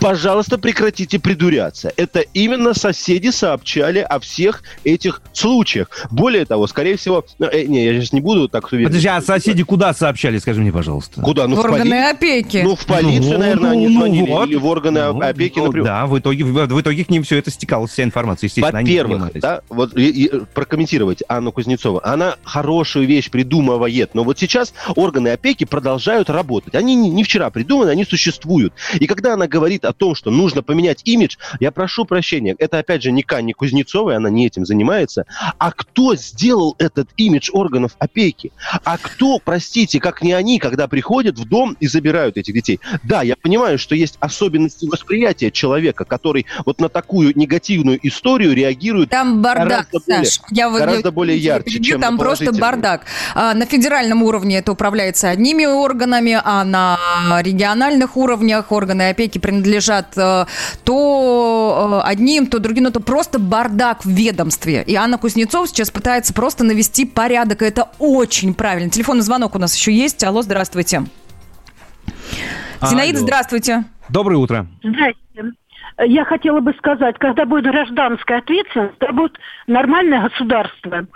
пожалуйста, прекратите придуряться. Это именно соседи сообщали о всех этих случаях. Более того, скорее всего... Ну, э, не, я сейчас не буду так уверен. Подожди, а соседи куда сообщали, скажи мне, пожалуйста? Куда? Ну, в, в органы поли... опеки. Ну, в полицию, ну, наверное, ну, они ну, звонили. Вот. Или в органы ну, опеки, ну, например. Да, в итоге, в, в итоге к ним все это стекалось, вся информация, естественно. Во-первых, да, вот и, и, прокомментировать Анну Кузнецову. Она хорошую вещь придумывает, но вот сейчас органы опеки продолжают работать. Они не, не вчера придуманы, они существуют. И когда она говорит о том, что нужно поменять имидж, я прошу прощения, это опять же не Канни Кузнецовой, она не этим занимается, а кто сделал этот имидж органов опеки? А кто, простите, как не они, когда приходят в дом и забирают этих детей? Да, я понимаю, что есть особенности восприятия человека, который вот на такую негативную историю реагирует там бардак, гораздо более, Саш, я, гораздо более ярче, перебью, чем Там просто бардак. А, на федеральном уровне это управляется одними органами, а на региональных уровнях органы опеки принадлежат лежат то одним, то другим, но то просто бардак в ведомстве. И Анна Кузнецова сейчас пытается просто навести порядок, и это очень правильно. Телефонный звонок у нас еще есть. Алло, здравствуйте. Зинаида, здравствуйте. Доброе утро. Здравствуйте. Я хотела бы сказать, когда будет гражданская ответственность, то будет нормальное государство.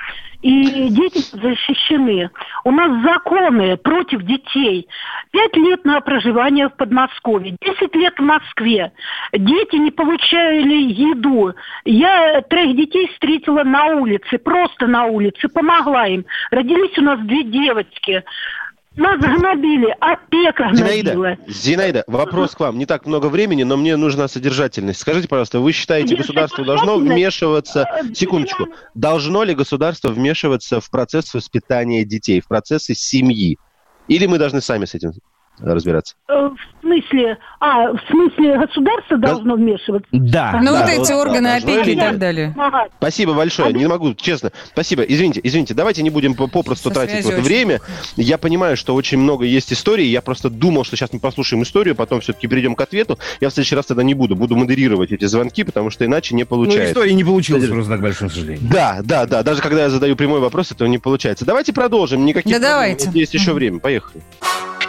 И дети защищены. У нас законы против детей. Пять лет на проживание в Подмосковье, десять лет в Москве. Дети не получали еду. Я троих детей встретила на улице, просто на улице, помогла им. Родились у нас две девочки. Нас гнобили, опека Зинаида, гнобила. Зинаида, вопрос к вам. Не так много времени, но мне нужна содержательность. Скажите, пожалуйста, вы считаете, государство должно вмешиваться... Секундочку. Должно ли государство вмешиваться в процесс воспитания детей, в процессы семьи? Или мы должны сами с этим разбираться? Э, в смысле, а, в смысле государство да. должно вмешиваться? Да. Ну да, вот эти вот, органы да, опеки и так далее. Спасибо большое, а не могу, честно. Спасибо, извините, извините, давайте не будем попросту Со тратить вот время. Я понимаю, что очень много есть историй, я просто думал, что сейчас мы послушаем историю, потом все-таки перейдем к ответу. Я в следующий раз тогда не буду, буду модерировать эти звонки, потому что иначе не получается. Ну, история не получилась просто, к большому сожалению. Да, да, да, даже когда я задаю прямой вопрос, этого не получается. Давайте продолжим, никаких да проблем. давайте. Есть еще время, поехали.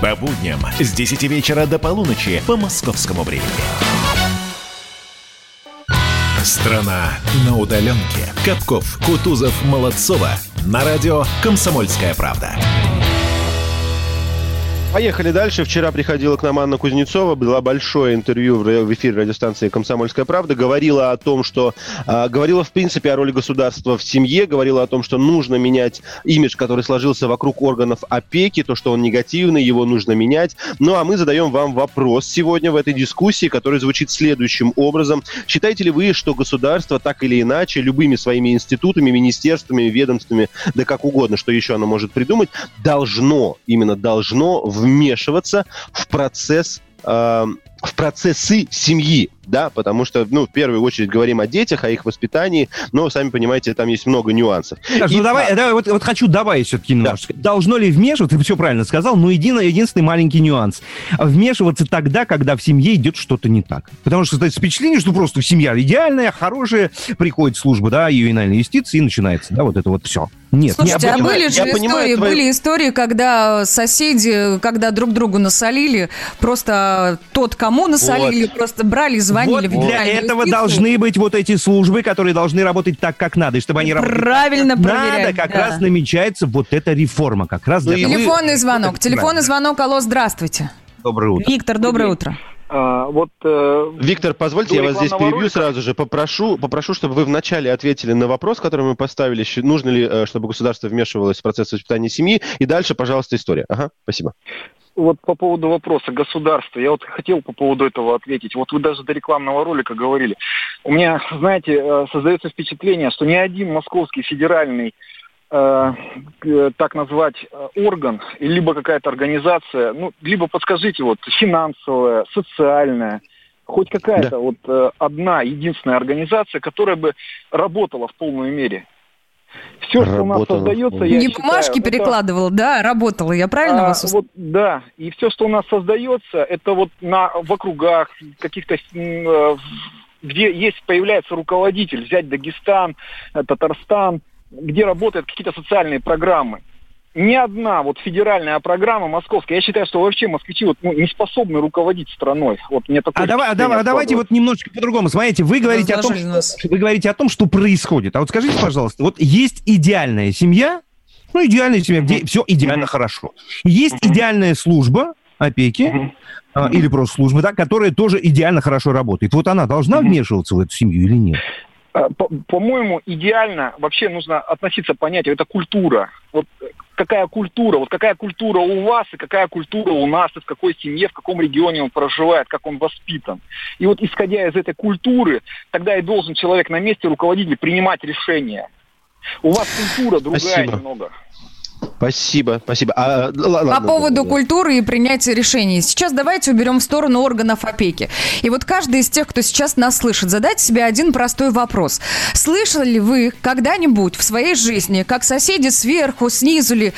По будням с 10 вечера до полуночи по московскому времени. Страна на удаленке. Капков, Кутузов, Молодцова. На радио «Комсомольская правда». Поехали дальше. Вчера приходила к нам Анна Кузнецова, было большое интервью в эфире радиостанции «Комсомольская правда», говорила о том, что... А, говорила, в принципе, о роли государства в семье, говорила о том, что нужно менять имидж, который сложился вокруг органов опеки, то, что он негативный, его нужно менять. Ну, а мы задаем вам вопрос сегодня в этой дискуссии, который звучит следующим образом. Считаете ли вы, что государство так или иначе, любыми своими институтами, министерствами, ведомствами, да как угодно, что еще оно может придумать, должно, именно должно вмешиваться в процесс э, в процессы семьи, да, потому что, ну, в первую очередь говорим о детях, о их воспитании, но, сами понимаете, там есть много нюансов. Саш, ну, давай, давай вот, вот хочу добавить все-таки немножко. Да. Должно ли вмешиваться, ты все правильно сказал, но един, единственный маленький нюанс. Вмешиваться тогда, когда в семье идет что-то не так. Потому что создается впечатление, что просто семья идеальная, хорошая, приходит служба, да, ювенальной юстиции, и начинается, да, вот это вот все. Нет, Слушайте, а были же истории, твою... были истории, когда соседи, когда друг другу насолили, просто тот, кому насолили, вот. просто брали, звонили вот в Для этого юстицию. должны быть вот эти службы, которые должны работать так, как надо. И чтобы они работали Правильно так, проверять. Надо, как да. раз намечается вот эта реформа. Как раз для Телефонный вы... звонок. Телефонный звонок. Алло, здравствуйте. Доброе утро. Виктор, доброе утро. А, вот, э, Виктор, позвольте, я вас здесь перебью ролика. сразу же. Попрошу, попрошу, чтобы вы вначале ответили на вопрос, который мы поставили, нужно ли, э, чтобы государство вмешивалось в процесс воспитания семьи, и дальше, пожалуйста, история. Ага, спасибо. Вот по поводу вопроса государства, я вот хотел по поводу этого ответить. Вот вы даже до рекламного ролика говорили. У меня, знаете, э, создается впечатление, что ни один московский федеральный Э, так назвать э, орган, либо какая-то организация, ну, либо подскажите, вот, финансовая, социальная, хоть какая-то да. вот э, одна единственная организация, которая бы работала в полной мере. Все, что у нас создается, я Не считаю, бумажки это... перекладывала, да, работала, я правильно а, вас вот, Да, и все, что у нас создается, это вот на, в округах, каких-то где есть, появляется руководитель, взять Дагестан, Татарстан, где работают какие-то социальные программы. Ни одна вот федеральная программа московская, я считаю, что вообще москвичи вот, ну, не способны руководить страной. Вот мне такое а, давай, а, давай, а давайте вот немножечко по-другому. Смотрите, вы говорите, о том, что, вы говорите о том, что происходит. А вот скажите, пожалуйста, вот есть идеальная семья, ну, идеальная семья, где все идеально хорошо. Есть идеальная служба опеки, а, или просто службы, да, которая тоже идеально хорошо работает. Вот она должна вмешиваться в эту семью или нет? Э, по-моему, идеально вообще нужно относиться к понятию, это культура. Вот какая культура, вот какая культура у вас и какая культура у нас, и в какой семье, в каком регионе он проживает, как он воспитан. И вот исходя из этой культуры, тогда и должен человек на месте руководитель принимать решения. У вас культура другая Спасибо. немного. Спасибо, спасибо. А, ладно, По поводу да. культуры и принятия решений. Сейчас давайте уберем в сторону органов опеки. И вот каждый из тех, кто сейчас нас слышит, задать себе один простой вопрос. Слышали ли вы когда-нибудь в своей жизни, как соседи сверху, снизу ли,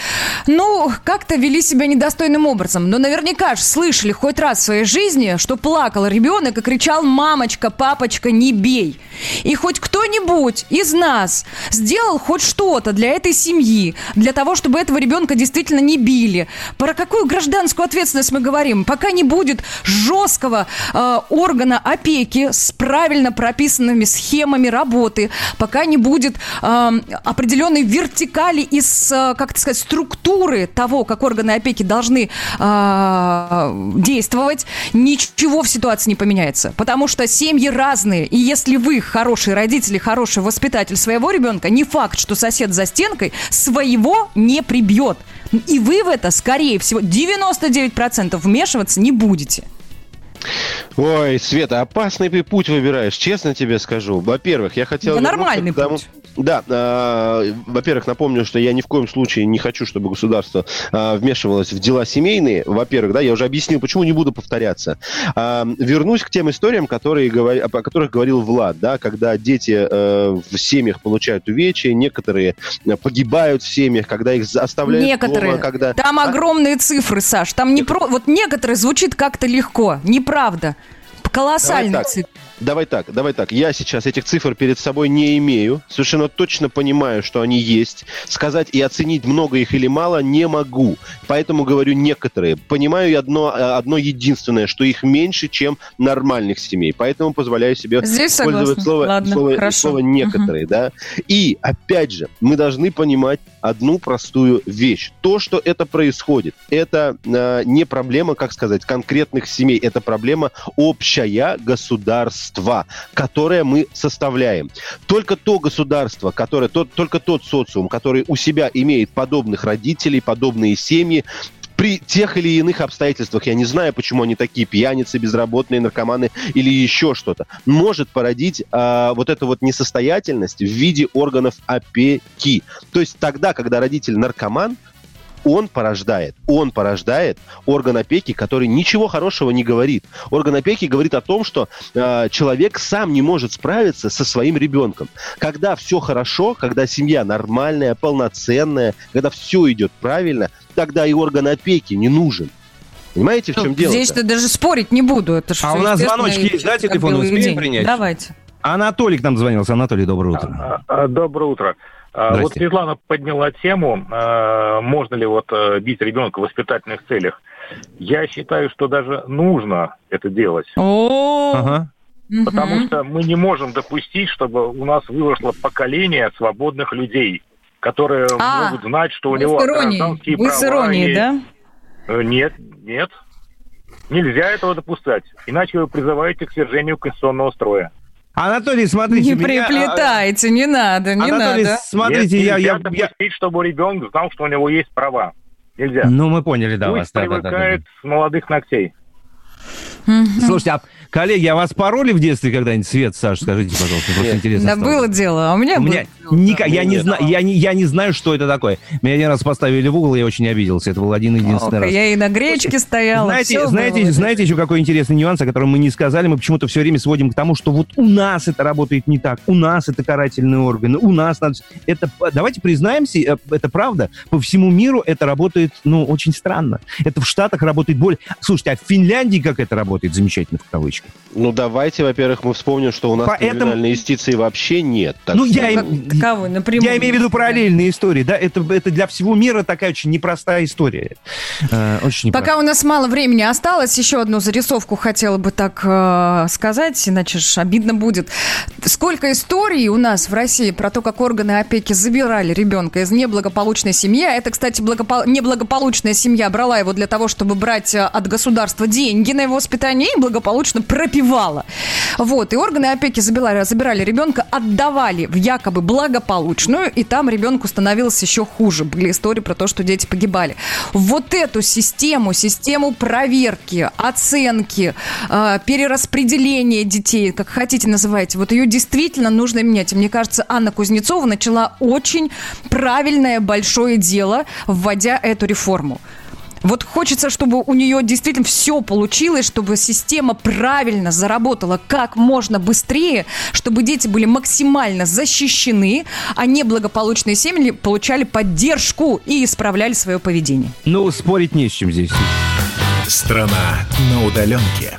ну, как-то вели себя недостойным образом? Но наверняка же слышали хоть раз в своей жизни, что плакал ребенок и кричал «мамочка, папочка, не бей». И хоть кто-нибудь из нас сделал хоть что-то для этой семьи, для того, чтобы это этого ребенка действительно не били. Про какую гражданскую ответственность мы говорим? Пока не будет жесткого э, органа опеки с правильно прописанными схемами работы, пока не будет э, определенной вертикали из, э, как сказать, структуры того, как органы опеки должны э, действовать, ничего в ситуации не поменяется. Потому что семьи разные. И если вы хороший родитель, хороший воспитатель своего ребенка, не факт, что сосед за стенкой своего не при прибьет. И вы в это, скорее всего, 99% вмешиваться не будете. Ой, Света, опасный путь выбираешь, честно тебе скажу. Во-первых, я хотел... Да нормальный путь. Да, э, во-первых, напомню, что я ни в коем случае не хочу, чтобы государство э, вмешивалось в дела семейные. Во-первых, да, я уже объяснил, почему не буду повторяться. Э, вернусь к тем историям, которые, о которых говорил Влад, да, когда дети э, в семьях получают увечья, некоторые погибают в семьях, когда их оставляют Некоторые. дома, когда... Там а... огромные цифры, Саш, там не про... Вот некоторые звучит как-то легко, неправда. Колоссальные цифры. Давай так, давай так. Я сейчас этих цифр перед собой не имею. Совершенно точно понимаю, что они есть. Сказать и оценить много их или мало не могу. Поэтому говорю некоторые. Понимаю одно, э, одно единственное, что их меньше, чем нормальных семей. Поэтому позволяю себе Здесь использовать слово, Ладно, слово, слово некоторые. Угу. Да? И, опять же, мы должны понимать одну простую вещь. То, что это происходит, это э, не проблема, как сказать, конкретных семей. Это проблема общая государства государства, которое мы составляем. Только то государство, которое, тот, только тот социум, который у себя имеет подобных родителей, подобные семьи, при тех или иных обстоятельствах, я не знаю, почему они такие пьяницы, безработные, наркоманы или еще что-то, может породить э, вот эту вот несостоятельность в виде органов опеки. То есть тогда, когда родитель наркоман, он порождает, он порождает орган опеки, который ничего хорошего не говорит. Орган опеки говорит о том, что э, человек сам не может справиться со своим ребенком. Когда все хорошо, когда семья нормальная, полноценная, когда все идет правильно, тогда и орган опеки не нужен. Понимаете, в чем дело? Здесь-то даже спорить не буду. Это а у нас звоночки есть, да, телефон успеем принять? Давайте. Анатолий к нам звонился. Анатолий, доброе утро. А, а, доброе утро. А, вот Светлана подняла тему, а, можно ли вот э, бить ребенка в воспитательных целях. Я считаю, что даже нужно это делать. О, Потому что мы не можем допустить, чтобы у нас выросло поколение свободных людей, которые а, могут знать, что у него гражданские права. Вы с иронией, да? Э, нет, нет. Нельзя этого допускать. Иначе вы призываете к свержению конституционного строя. Анатолий, смотрите, не меня... приплетайте, не надо, не Анатолий, надо. смотрите, Нет, я, я, допустить, я... чтобы ребенок знал, что у него есть права. Нельзя. Ну, мы поняли, да, Пусть вас. привыкает да, да, да, да. с молодых ногтей. Слушайте, а Коллеги, а вас пороли в детстве когда-нибудь? Свет, Саша, скажите, пожалуйста, просто интересно. Да было дело, а у меня у меня ника- я, не знаю, я, не, я не знаю, что это такое. Меня один раз поставили в угол, я очень обиделся. Это был один единственный Ох, раз. Я и на гречке стояла. Знаете, знаете, было. знаете еще какой интересный нюанс, о котором мы не сказали? Мы почему-то все время сводим к тому, что вот у нас это работает не так, у нас это карательные органы, у нас надо... Это, давайте признаемся, э, это правда. По всему миру это работает, ну, очень странно. Это в Штатах работает более... Слушайте, а в Финляндии как это работает? Замечательно, в кавычках. Ну, давай давайте, во-первых, мы вспомним, что у нас Поэтому... криминальной юстиции вообще нет. Так ну, я, им... Кого? Напрямую. я имею в виду параллельные истории. Да? Это, это для всего мира такая очень непростая история. Э, очень непростая. Пока у нас мало времени осталось, еще одну зарисовку хотела бы так э, сказать, иначе ж обидно будет. Сколько историй у нас в России про то, как органы опеки забирали ребенка из неблагополучной семьи. А это, кстати, благопол... неблагополучная семья брала его для того, чтобы брать э, от государства деньги на его воспитание питания и благополучно пропивала. Вот, и органы опеки забирали, забирали ребенка, отдавали в якобы благополучную, и там ребенку становилось еще хуже. Были истории про то, что дети погибали. Вот эту систему, систему проверки, оценки, э, перераспределения детей, как хотите называйте, вот ее действительно нужно менять. И мне кажется, Анна Кузнецова начала очень правильное большое дело, вводя эту реформу. Вот хочется, чтобы у нее действительно все получилось, чтобы система правильно заработала как можно быстрее, чтобы дети были максимально защищены, а не благополучные семьи получали поддержку и исправляли свое поведение. Ну, спорить не с чем здесь. Страна на удаленке.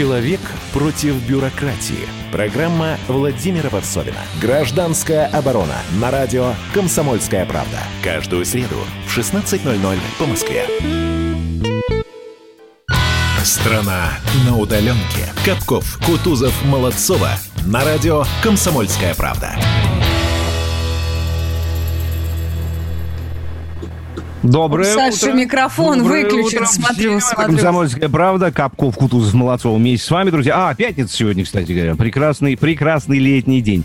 Человек против бюрократии. Программа Владимира Варсовина. Гражданская оборона. На радио «Комсомольская правда». Каждую среду в 16.00 по Москве. Страна на удаленке. Капков, Кутузов, Молодцова. На радио «Комсомольская правда». Доброе Саша, утро. микрофон Доброе выключен, утро. смотрю, Всем смотрю. Комсомольская правда, Капков, Кутузов, Молодцов вместе с вами, друзья. А, пятница сегодня, кстати говоря. Прекрасный, прекрасный летний день.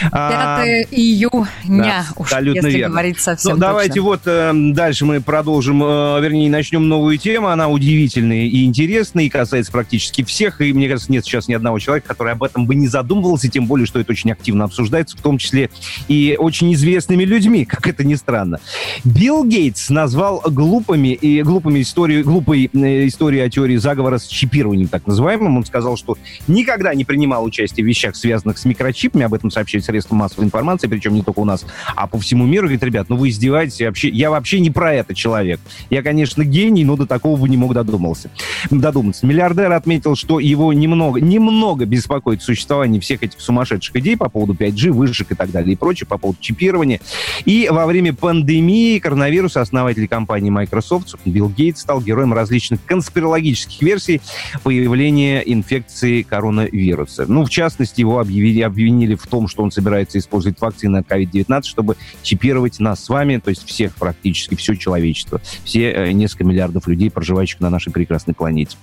5 А, июня, да, уж абсолютно если верно. говорить совсем Ну, давайте точно. вот э, дальше мы продолжим, э, вернее, начнем новую тему. Она удивительная и интересная, и касается практически всех. И мне кажется, нет сейчас ни одного человека, который об этом бы не задумывался, тем более, что это очень активно обсуждается, в том числе и очень известными людьми, как это ни странно. Билл Гейтс назвал глупыми и глупыми историю, глупой э, историей о теории заговора с чипированием, так называемым. Он сказал, что никогда не принимал участие в вещах, связанных с микрочипами. Об этом сообщают средства массовой информации, причем не только у нас, а по всему миру. Говорит, ребят, ну вы издеваетесь, я вообще, я вообще не про это человек. Я, конечно, гений, но до такого бы не мог додумался. додуматься. Миллиардер отметил, что его немного, немного беспокоит существование всех этих сумасшедших идей по поводу 5G, вышек и так далее и прочее, по поводу чипирования. И во время пандемии коронавируса основатель компании Microsoft Билл Гейтс стал героем различных конспирологических версий появления инфекции коронавируса. Ну, в частности, его объявили, обвинили в том, что он собирается использовать вакцины от COVID-19, чтобы чипировать нас с вами, то есть всех практически, все человечество, все э, несколько миллиардов людей, проживающих на нашей прекрасной планете.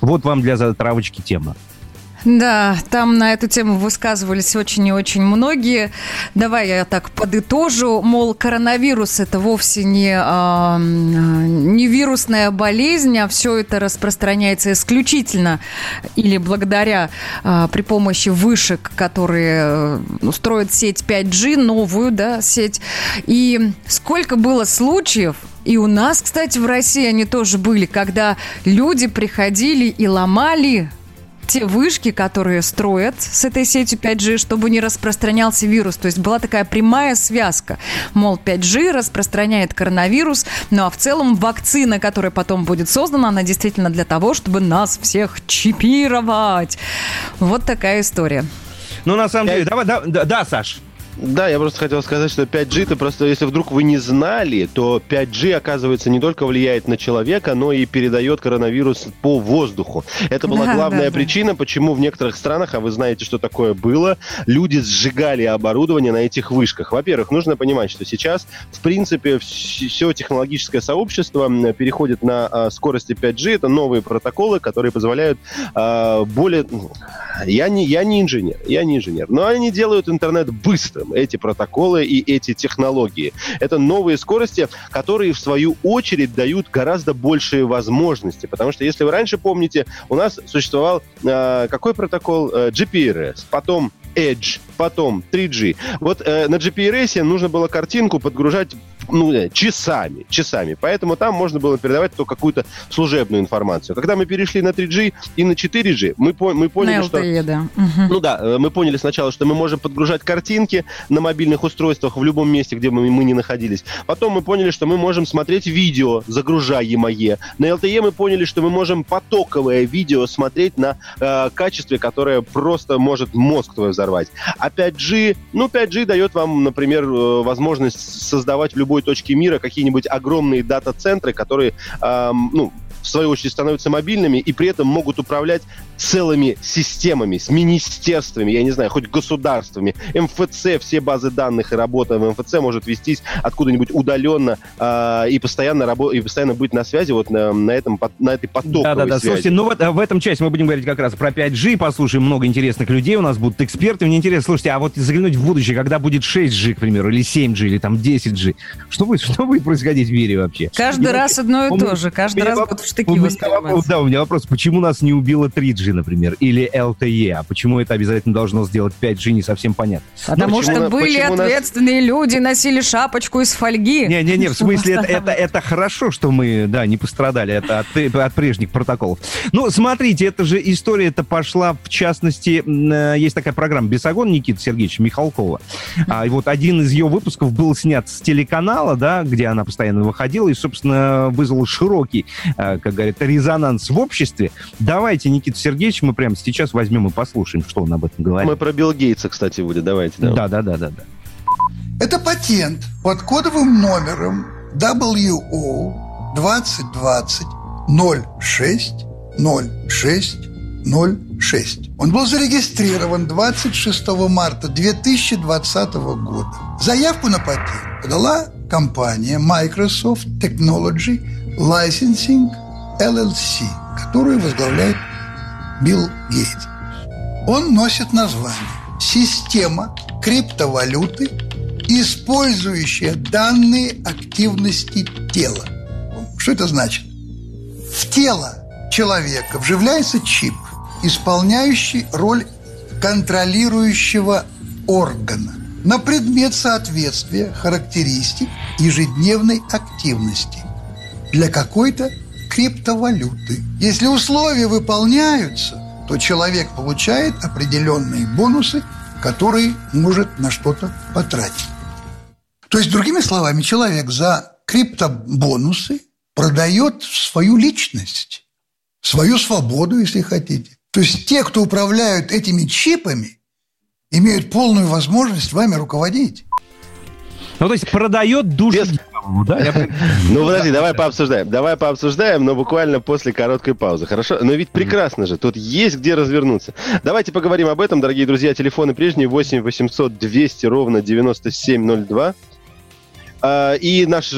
Вот вам для затравочки тема. Да, там на эту тему высказывались очень и очень многие. Давай я так подытожу. Мол, коронавирус это вовсе не, а, не вирусная болезнь, а все это распространяется исключительно или благодаря а, при помощи вышек, которые э, строят сеть 5G, новую да, сеть. И сколько было случаев, и у нас, кстати, в России они тоже были, когда люди приходили и ломали те вышки, которые строят с этой сетью 5G, чтобы не распространялся вирус. То есть была такая прямая связка. Мол, 5G распространяет коронавирус, ну а в целом вакцина, которая потом будет создана, она действительно для того, чтобы нас всех чипировать. Вот такая история. Ну, на самом деле, давай, да, да, да, Саш. Да, я просто хотел сказать, что 5G, это просто, если вдруг вы не знали, то 5G, оказывается, не только влияет на человека, но и передает коронавирус по воздуху. Это была Да, главная да, да. причина, почему в некоторых странах, а вы знаете, что такое было, люди сжигали оборудование на этих вышках. Во-первых, нужно понимать, что сейчас, в принципе, все технологическое сообщество переходит на а, скорости 5G. Это новые протоколы, которые позволяют а, более... Я не, я не инженер, я не инженер, но они делают интернет быстрым, эти протоколы и эти технологии. Это новые скорости, которые, в свою очередь, дают гораздо большие возможности. Потому что, если вы раньше помните, у нас существовал э, какой протокол? Э, GPRS, потом Edge, потом 3G. Вот э, на GPRS нужно было картинку подгружать ну, э, часами, часами. Поэтому там можно было передавать только какую-то служебную информацию. Когда мы перешли на 3G и на 4G, мы, мы поняли, на LTE, что... да. Угу. Ну да, э, мы поняли сначала, что мы можем подгружать картинки на мобильных устройствах в любом месте, где мы, мы не находились. Потом мы поняли, что мы можем смотреть видео, загружаемое. На LTE мы поняли, что мы можем потоковое видео смотреть на э, качестве, которое просто может мозг твой взорвать. А 5G, ну, 5G дает вам, например, э, возможность создавать в любой точке мира какие-нибудь огромные дата-центры, которые, э, ну, в свою очередь, становятся мобильными и при этом могут управлять целыми системами, с министерствами, я не знаю, хоть государствами. МФЦ, все базы данных и работа в МФЦ может вестись откуда-нибудь удаленно э, и, постоянно рабо- и постоянно быть на связи вот на, на, этом, на этой потоковой Да-да-да, связи. слушайте, ну вот в этом части мы будем говорить как раз про 5G, послушаем много интересных людей, у нас будут эксперты. Мне интересно, слушайте, а вот заглянуть в будущее, когда будет 6G, к примеру, или 7G, или там 10G, что будет, что будет происходить в мире вообще? Каждый и раз одно и то же, каждый раз будут штыки восприниматься. Да, у меня вопрос, почему нас не убило 3G, например, или LTE, а почему это обязательно должно сделать 5G, не совсем понятно. Потому ну, что были ответственные нас... люди, носили шапочку из фольги. Не-не-не, в смысле, это, это, это хорошо, что мы, да, не пострадали это от, от прежних протоколов. Ну, смотрите, это же история-то пошла, в частности, э, есть такая программа «Бесогон» Никита Сергеевича Михалкова. А, и вот один из ее выпусков был снят с телеканала, да, где она постоянно выходила, и, собственно, вызвал широкий, э, как говорят, резонанс в обществе. Давайте, Никита Сергеевич, мы прямо сейчас возьмем и послушаем, что он об этом говорит. Мы про Билл Гейтса, кстати, будет. Давайте. Да, да, да, да. да. Это патент под кодовым номером WO 2020 06 06 06. Он был зарегистрирован 26 марта 2020 года. Заявку на патент подала компания Microsoft Technology Licensing LLC, которую возглавляет Билл Гейтс. Он носит название «Система криптовалюты, использующая данные активности тела». Что это значит? В тело человека вживляется чип, исполняющий роль контролирующего органа на предмет соответствия характеристик ежедневной активности для какой-то криптовалюты. Если условия выполняются, то человек получает определенные бонусы, которые может на что-то потратить. То есть, другими словами, человек за криптобонусы продает свою личность, свою свободу, если хотите. То есть те, кто управляют этими чипами, имеют полную возможность вами руководить. Ну, то есть продает душу Без... да? Ну, подожди, давай пообсуждаем. Давай пообсуждаем, но буквально после короткой паузы, хорошо? Но ведь прекрасно же, тут есть где развернуться. Давайте поговорим об этом, дорогие друзья. Телефоны прежние 8 800 200 ровно 9702. А, и наш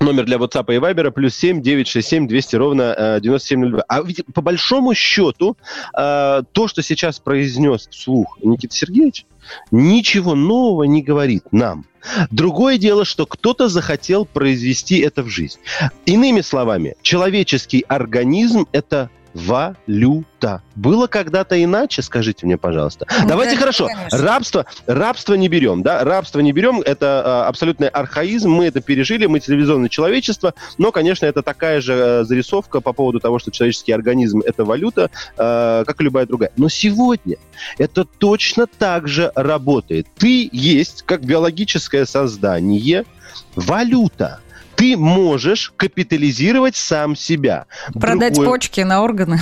Номер для WhatsApp и Viber плюс 7 967 200 ровно 9702. А ведь по большому счету э, то, что сейчас произнес вслух Никита Сергеевич, ничего нового не говорит нам. Другое дело, что кто-то захотел произвести это в жизнь. Иными словами, человеческий организм – это валюта. Было когда-то иначе, скажите мне, пожалуйста. Ну, Давайте да, хорошо. Конечно. Рабство, рабство не берем, да? Рабство не берем. Это а, абсолютный архаизм. Мы это пережили, мы цивилизованное человечество. Но, конечно, это такая же а, зарисовка по поводу того, что человеческий организм это валюта, а, как и любая другая. Но сегодня это точно так же работает. Ты есть как биологическое создание валюта ты можешь капитализировать сам себя. Продать Другой... почки на органы.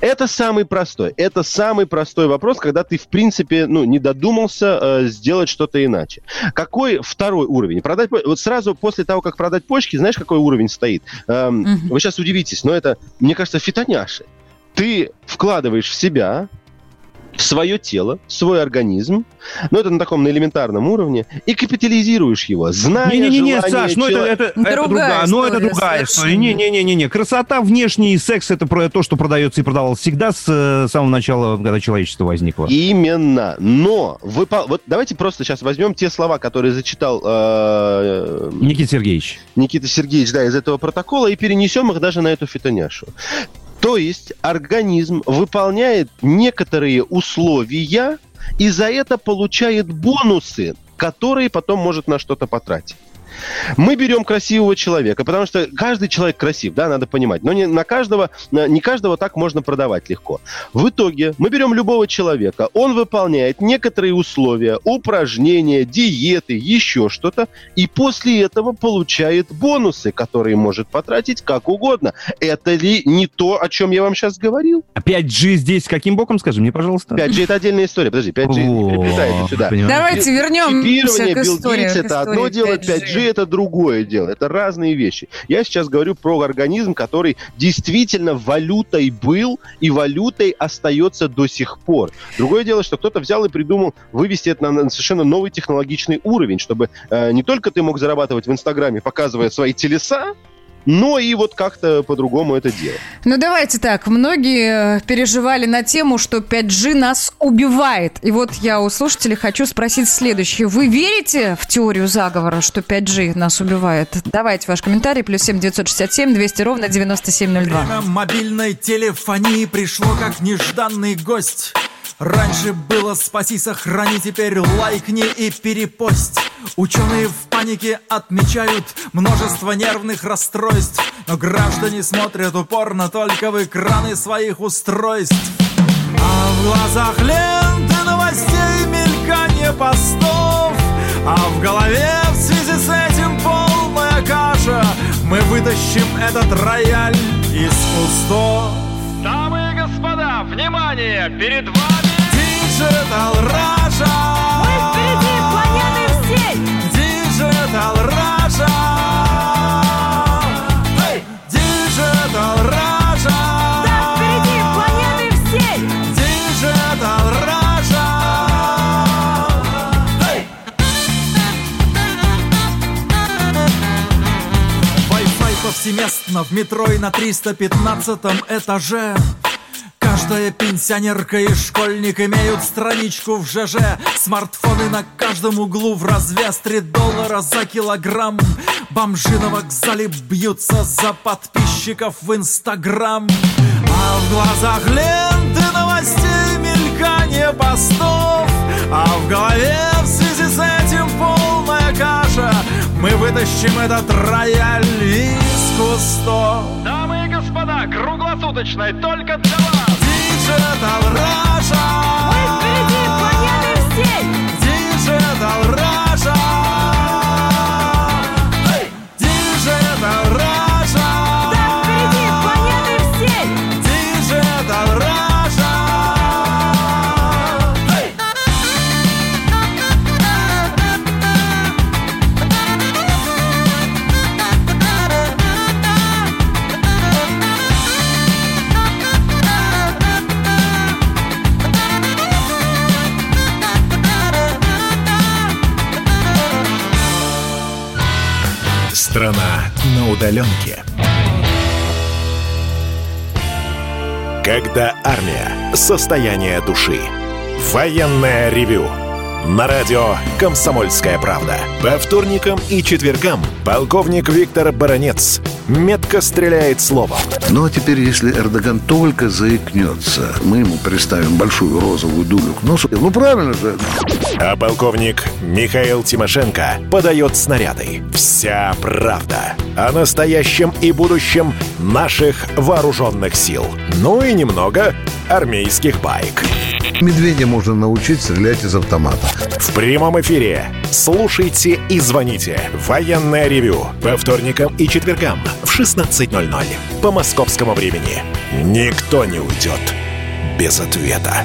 Это самый простой. Это самый простой вопрос, когда ты, в принципе, ну, не додумался э, сделать что-то иначе. Какой второй уровень? Продать Вот сразу после того, как продать почки, знаешь, какой уровень стоит? Эм, угу. Вы сейчас удивитесь, но это, мне кажется, фитоняши. Ты вкладываешь в себя в свое тело, в свой организм, ну это на таком на элементарном уровне, и капитализируешь его, зная Не-не-не, Саш, ну это, это, другая это другая, ну это другая история. Не-не-не-не, красота внешний и секс это про то, что продается и продавалось всегда с, с самого начала, когда человечество возникло. Именно, но вы, вот давайте просто сейчас возьмем те слова, которые зачитал э, Никита Сергеевич. Никита Сергеевич, да, из этого протокола, и перенесем их даже на эту фитоняшу. То есть организм выполняет некоторые условия и за это получает бонусы, которые потом может на что-то потратить. Мы берем красивого человека, потому что каждый человек красив, да, надо понимать. Но не на каждого, не каждого так можно продавать легко. В итоге мы берем любого человека, он выполняет некоторые условия, упражнения, диеты, еще что-то, и после этого получает бонусы, которые может потратить как угодно. Это ли не то, о чем я вам сейчас говорил? А 5G здесь каким боком, скажи мне, пожалуйста? 5G это отдельная история. Подожди, 5G не сюда. Давайте вернем Чипирование, Билл Гейтс это одно дело, 5G. 5G это другое дело. Это разные вещи. Я сейчас говорю про организм, который действительно валютой был и валютой остается до сих пор. Другое дело, что кто-то взял и придумал вывести это на совершенно новый технологичный уровень, чтобы э, не только ты мог зарабатывать в Инстаграме, показывая свои телеса, но и вот как-то по-другому это делать. Ну, давайте так. Многие э, переживали на тему, что 5G нас убивает. И вот я у слушателей хочу спросить следующее. Вы верите в теорию заговора, что 5G нас убивает? Давайте ваш комментарий. Плюс 7 967 200 ровно 9702. Время мобильной телефонии пришло как нежданный гость. Раньше было спаси, сохрани, теперь лайкни и перепость. Ученые в панике отмечают множество нервных расстройств, но граждане смотрят упорно только в экраны своих устройств. А в глазах ленты новостей мелькание постов, а в голове в связи с этим полная каша. Мы вытащим этот рояль из кустов. Внимание! Перед вами Digital Раша. Мы впереди планеты всей. Digital Russia. Hey! Digital Russia. Да, впереди планеты всей. Digital Russia. Hey! Wi-Fi повсеместно в метро и на 315 этаже. Каждая пенсионерка и школьник имеют страничку в ЖЖ. Смартфоны на каждом углу в развес 3 доллара за килограмм. Бомжи на вокзале бьются за подписчиков в Инстаграм. А в глазах ленты новостей мелькание постов. А в голове в связи с этим полная каша. Мы вытащим этот рояль из кустов. Дамы и господа, круглосуточная только для Digital Раша. Мы впереди планеты всей. Digital Раша. Удаленке. Когда армия. Состояние души. Военное ревю. На радио «Комсомольская правда». По вторникам и четвергам полковник Виктор Баранец метко стреляет словом. Ну а теперь, если Эрдоган только заикнется, мы ему приставим большую розовую дулю к носу. Ну правильно же. А полковник Михаил Тимошенко подает снаряды. Вся правда о настоящем и будущем наших вооруженных сил. Ну и немного армейских байк. Медведя можно научить стрелять из автомата. В прямом эфире. Слушайте и звоните. Военное ревю. По вторникам и четвергам в 16.00. По московскому времени. Никто не уйдет без ответа.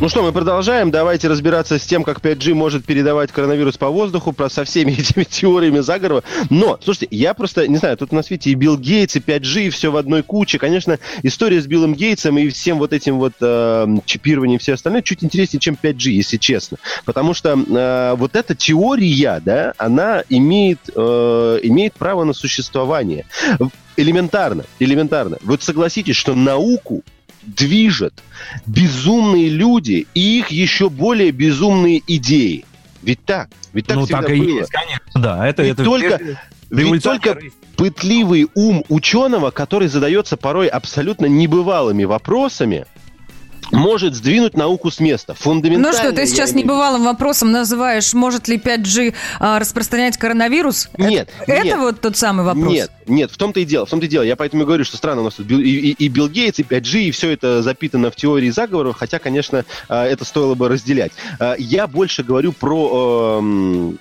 Ну что, мы продолжаем. Давайте разбираться с тем, как 5G может передавать коронавирус по воздуху, про, со всеми этими теориями заговора. Но, слушайте, я просто, не знаю, тут у нас, видите, и Билл Гейтс, и 5G, и все в одной куче. Конечно, история с Биллом Гейтсом и всем вот этим вот э, чипированием и все остальное чуть интереснее, чем 5G, если честно. Потому что э, вот эта теория, да, она имеет, э, имеет право на существование. Элементарно, элементарно. Вот согласитесь, что науку движет безумные люди и их еще более безумные идеи. Ведь так, ведь так ну, всегда так и было. есть, конечно. Да, это, и это только, Ведь только пытливый ум ученого, который задается порой абсолютно небывалыми вопросами, может сдвинуть науку с места. Фундаментально. Ну что, ты сейчас небывалым вопросом называешь, может ли 5G а, распространять коронавирус? Нет. Это, нет, это вот тот самый вопрос? Нет, нет, в том-то и дело, в том-то и дело. Я поэтому и говорю, что странно у нас тут и, и, и Билл Гейтс, и 5G, и все это запитано в теории заговоров, хотя, конечно, а, это стоило бы разделять. А, я больше говорю про эм,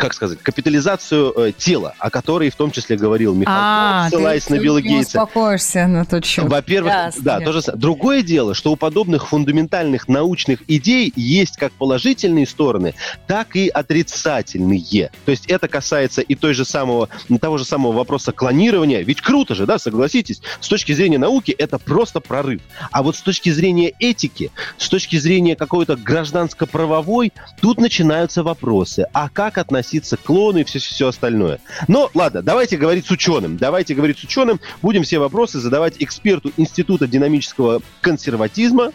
как сказать, капитализацию э, тела, о которой в том числе говорил Михаил, а, ссылаясь ты, на Билла Гейтса. успокоишься на тот счет. Во-первых, Ясно. да, тоже Другое дело, что у подобных фундаментальных научных идей есть как положительные стороны, так и отрицательные. То есть это касается и той же самого, того же самого вопроса клонирования. Ведь круто же, да, согласитесь, с точки зрения науки это просто прорыв. А вот с точки зрения этики, с точки зрения какой-то гражданско-правовой, тут начинаются вопросы. А как относиться относиться к клону и все, все остальное. Но ладно, давайте говорить с ученым. Давайте говорить с ученым. Будем все вопросы задавать эксперту Института динамического консерватизма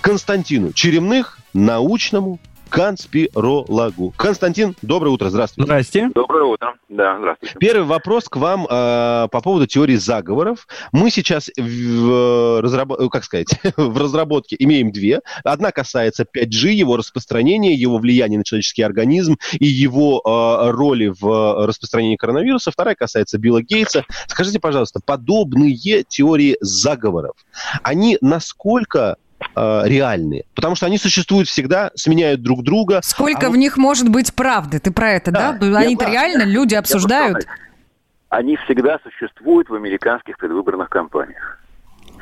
Константину Черемных, научному конспирологу. Константин, доброе утро, здравствуйте. Здрасте. Доброе утро. Да, здравствуйте. Первый вопрос к вам э, по поводу теории заговоров. Мы сейчас в, разраб... как сказать, в разработке имеем две. Одна касается 5G, его распространения, его влияния на человеческий организм и его э, роли в распространении коронавируса. Вторая касается Билла Гейтса. Скажите, пожалуйста, подобные теории заговоров, они насколько э, реальные. Потому что они существуют всегда, сменяют друг друга. Сколько а в них может быть правды? Ты про это, да? да? Они-то реально, люди обсуждают. Они всегда существуют в американских предвыборных кампаниях.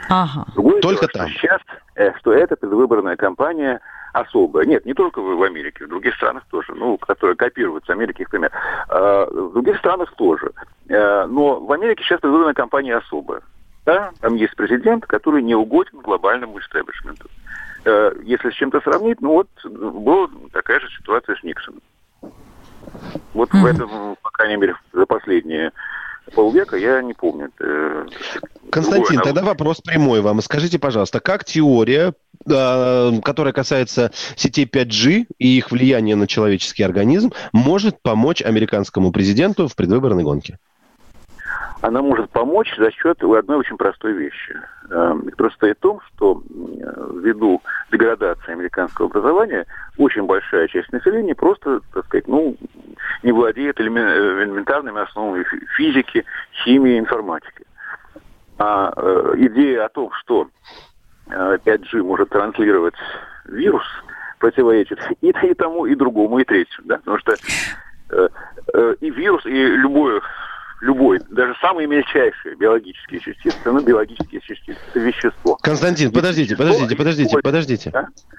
Ага. Другое только дело, там. Что сейчас, э, что эта предвыборная кампания особая. Нет, не только в, в Америке, в других странах тоже, ну, которые копируются Америки, их пример. Э, в других странах тоже. Э, но в Америке сейчас предвыборная кампания особая. Да? Там есть президент, который не угоден глобальному истеблишменту. Э, если с чем-то сравнить, ну вот была такая же ситуация с Никсоном. Вот mm-hmm. в этом, по крайней мере, за последние полвека я не помню. Э, Константин, тогда вопрос прямой вам. Скажите, пожалуйста, как теория, э, которая касается сетей 5G и их влияния на человеческий организм, может помочь американскому президенту в предвыборной гонке? Она может помочь за счет одной очень простой вещи. Эм, которая состоит в том, что ввиду деградации американского образования очень большая часть населения просто, так сказать, ну, не владеет элементарными основами физики, химии, информатики. А э, идея о том, что 5G э, может транслировать вирус, противоречит и, и тому, и другому, и третьему. Да? Потому что э, э, и вирус, и любое любой, даже самые мельчайшие биологические частицы, ну, биологические частицы, это вещество. Константин, подождите, подождите, подождите, подождите.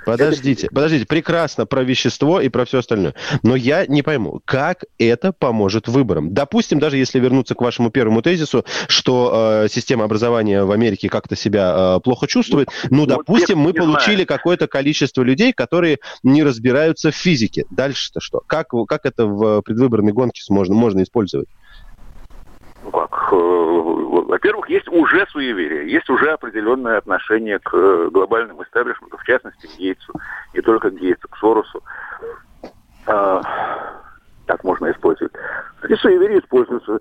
Подождите, это... подождите. Прекрасно про вещество и про все остальное. Но я не пойму, как это поможет выборам. Допустим, даже если вернуться к вашему первому тезису, что э, система образования в Америке как-то себя э, плохо чувствует, ну, ну допустим, мы получили какое-то количество людей, которые не разбираются в физике. Дальше-то что? Как, как это в предвыборной гонке можно, можно использовать? Как, э, во-первых, есть уже суеверие, есть уже определенное отношение к э, глобальному истеблишменту, в частности, к Гейтсу, не только к Гейтсу, к Соросу. А, так можно использовать. Эти суеверия используются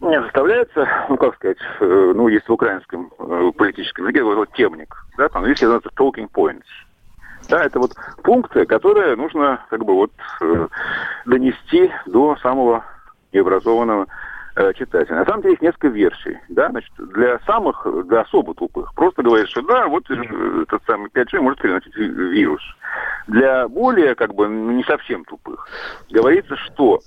не заставляется, ну, как сказать, э, ну, есть в украинском политическом языке вот темник, да, там есть называется talking points. Да, это вот функция, которая нужно, как бы, вот, донести до самого необразованного э, читателя. На самом деле есть несколько версий. Да? Значит, для самых, для особо тупых, просто говорят, что да, вот э, этот самый 5G может переносить вирус. Для более, как бы, ну, не совсем тупых, говорится, что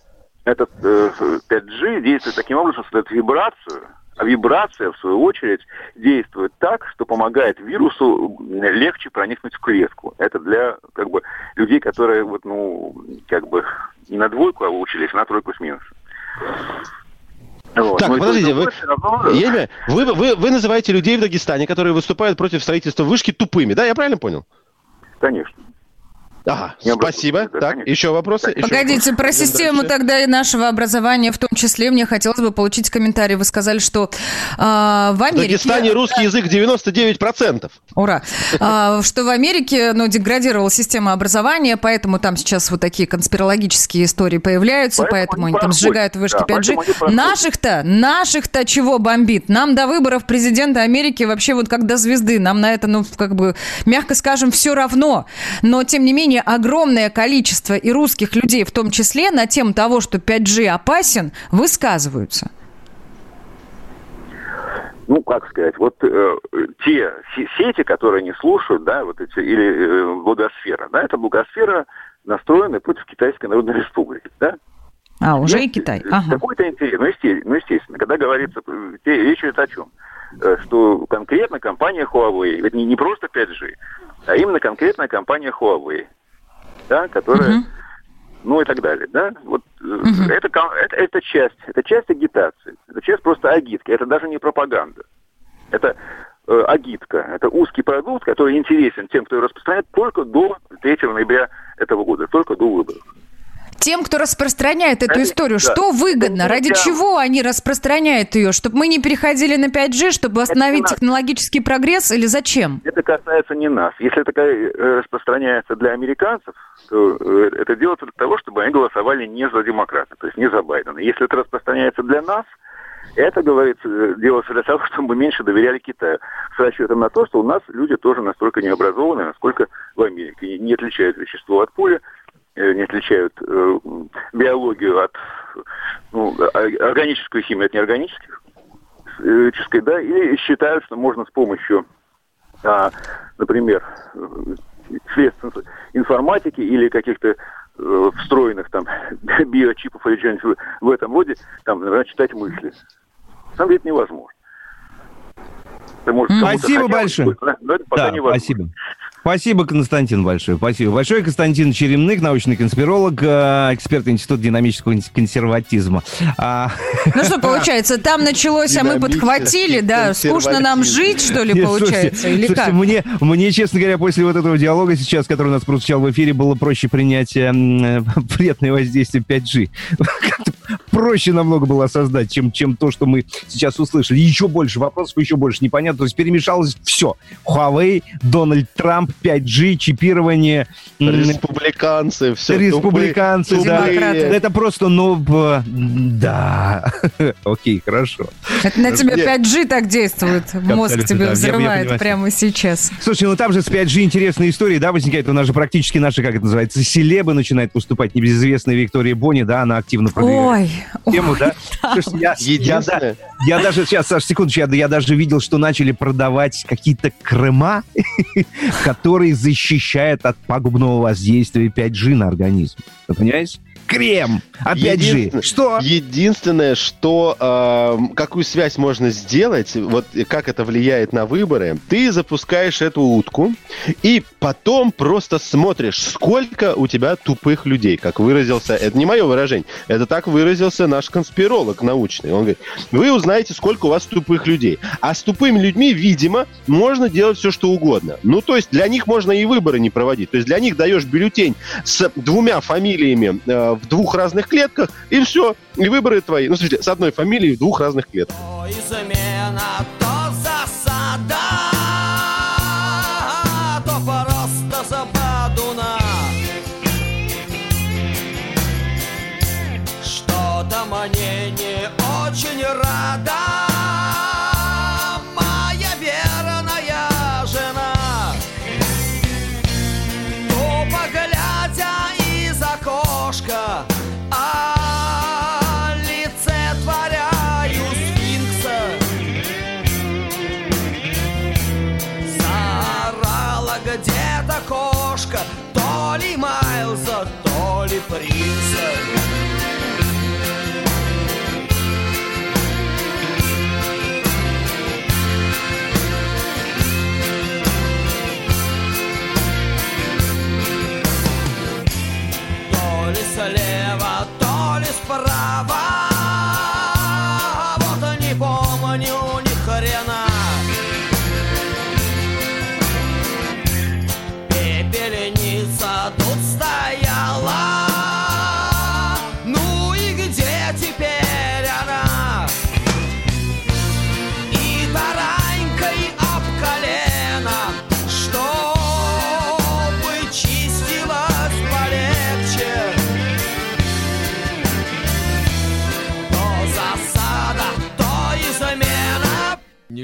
этот э, 5G действует таким образом, что создает вибрацию, а вибрация, в свою очередь, действует так, что помогает вирусу легче проникнуть в клетку. Это для как бы, людей, которые вот, ну, как бы не на двойку а учились, а на тройку с минусом. Вот. Так, ну, подождите, вы, я, вы, вы, вы называете людей в Дагестане, которые выступают против строительства вышки, тупыми, да? Я правильно понял? Конечно. Ага, спасибо. Да, так, еще вопросы? Еще Погодите, вопросы? про систему дальше. тогда и нашего образования в том числе мне хотелось бы получить комментарий. Вы сказали, что э, в Америке... В Дагестане русский язык 99%. Ура! э, что в Америке ну, деградировала система образования, поэтому там сейчас вот такие конспирологические истории появляются, поэтому, поэтому они, они там сжигают вышки да, 5G. Наших-то, наших-то чего бомбит? Нам до выборов президента Америки вообще вот как до звезды. Нам на это, ну, как бы, мягко скажем, все равно. Но, тем не менее, менее, огромное количество и русских людей, в том числе, на тему того, что 5G опасен, высказываются. ну, как сказать, вот э, те сети, которые не слушают, да, вот эти, или э, благосфера, да, это благосфера настроена против Китайской Народной Республики, да. А, уже Есть и Китай. Ага. Какой-то интерес, ну, естественно, ну, естественно, когда говорится, речь идет о чем? Э, что конкретно компания Huawei, это не, не просто 5G, а именно конкретная компания Huawei, да, которая, uh-huh. ну и так далее, да, вот uh-huh. это, это, это часть, это часть агитации, это часть просто агитки, это даже не пропаганда, это э, агитка, это узкий продукт, который интересен тем, кто его распространяет только до 3 ноября этого года, только до выборов тем, кто распространяет эту историю, да. что выгодно? Ради да. чего они распространяют ее? Чтобы мы не переходили на 5G, чтобы остановить технологический прогресс или зачем? Это касается не нас. Если это э, распространяется для американцев, то э, это делается для того, чтобы они голосовали не за демократа, то есть не за Байдена. Если это распространяется для нас, это, говорится, э, делается для того, чтобы мы меньше доверяли Китаю. С расчетом на то, что у нас люди тоже настолько необразованные, насколько в Америке. Не отличают вещество от пули, не отличают э, биологию от ну, органическую химию от неорганических, э, да, и считают, что можно с помощью, а, например, средств информатики или каких-то э, встроенных там биочипов или чего-нибудь в этом роде, там, например, читать мысли. Там ведь невозможно. Может, спасибо большое. Будет, но это пока да, невозможно. Спасибо. Спасибо, Константин, большое. Спасибо большое. Константин Черемных, научный конспиролог, э, эксперт Института динамического консерватизма. А, ну что получается, там началось, а мы подхватили, да? Скучно нам жить, что ли, получается? Или слушайте, как? Мне, мне, честно говоря, после вот этого диалога сейчас, который у нас прозвучал в эфире, было проще принять э, вредное воздействие 5G. Проще намного было создать, чем, чем то, что мы сейчас услышали. Еще больше вопросов, еще больше непонятно. То есть перемешалось все. Huawei, Дональд Трамп, 5G, чипирование. Республиканцы, все. Республиканцы, тупые, да. Демократы. Это просто, ну, да. Окей, хорошо. Это на тебя 5G так действует. Мозг тебе взрывает прямо сейчас. Слушай, ну там же с 5G интересные истории, да, возникает. У нас же практически наши, как это называется, селебы начинает поступать. Небезызвестная Виктория Бонни, да, она активно продвигает Ой, тему, да? Слушай, я, я, я даже, сейчас, Саш, секундочку, я, я даже видел, что начали продавать какие-то крема, которые защищают от пагубного воздействия 5G на организм. Вы понимаете? Крем. Опять же, что? Единственное, что э, какую связь можно сделать, вот как это влияет на выборы, ты запускаешь эту утку и потом просто смотришь, сколько у тебя тупых людей, как выразился, это не мое выражение, это так выразился наш конспиролог научный. Он говорит, вы узнаете, сколько у вас тупых людей. А с тупыми людьми, видимо, можно делать все, что угодно. Ну, то есть для них можно и выборы не проводить. То есть для них даешь бюллетень с двумя фамилиями э, в двух разных клетках, и все, и выборы твои. Ну, смотрите, с одной фамилией в двух разных клетках. Что-то мне не очень рада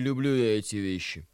люблю я эти вещи.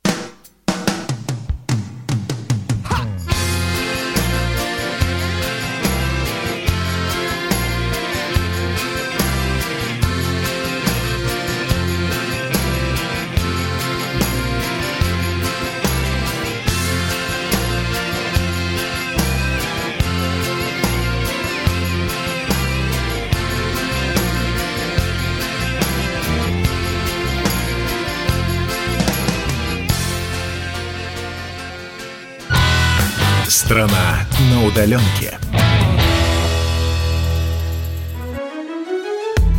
Страна на удаленке.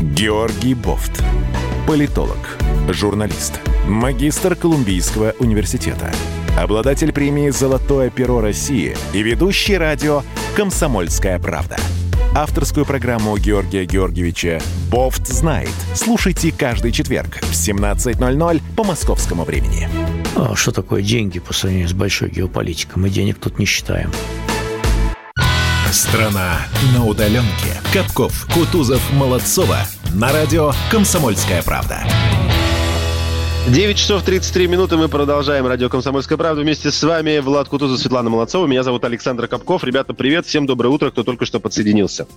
Георгий Бофт. Политолог, журналист, магистр Колумбийского университета, обладатель премии «Золотое перо России» и ведущий радио «Комсомольская правда». Авторскую программу Георгия Георгиевича «Бофт знает». Слушайте каждый четверг в 17.00 по московскому времени. А что такое деньги по сравнению с большой геополитикой? Мы денег тут не считаем. Страна на удаленке. Капков, Кутузов, Молодцова. На радио «Комсомольская правда». 9 часов 33 минуты. Мы продолжаем радио «Комсомольская правда». Вместе с вами Влад Кутузов, Светлана Молодцова. Меня зовут Александр Капков. Ребята, привет. Всем доброе утро, кто только что подсоединился.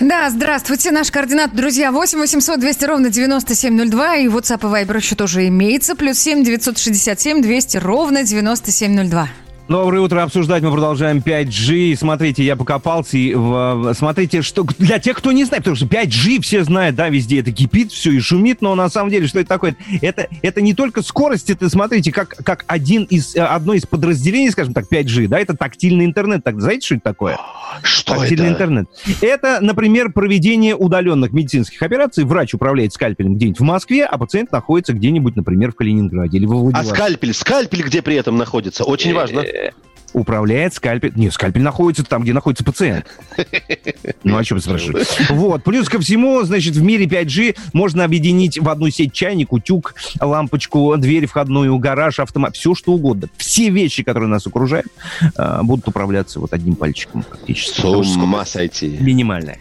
Да, здравствуйте. Наш координат, друзья, 8 800 200 ровно 9702. И WhatsApp и Viber еще тоже имеется. Плюс 7 967 200 ровно 9702. Доброе утро. Обсуждать мы продолжаем 5G. Смотрите, я покопался. И, в, смотрите, что для тех, кто не знает, потому что 5G все знают, да, везде это кипит, все и шумит, но на самом деле, что это такое? Это, это не только скорость, это, смотрите, как, как один из, одно из подразделений, скажем так, 5G, да, это тактильный интернет. Так, знаете, что это такое? Что тактильный это? интернет. Это, например, проведение удаленных медицинских операций. Врач управляет скальпелем где-нибудь в Москве, а пациент находится где-нибудь, например, в Калининграде или во А Владивостоке. скальпель? Скальпель где при этом находится? Очень важно. Управляет скальпель. Нет, скальпель находится там, где находится пациент. Ну, о чем спрашиваю? Вот. Плюс ко всему, значит, в мире 5G можно объединить в одну сеть чайник, утюг, лампочку, дверь входную, гараж, автомат, все что угодно. Все вещи, которые нас окружают, э, будут управляться вот одним пальчиком практически. С ума сойти. Минимальное.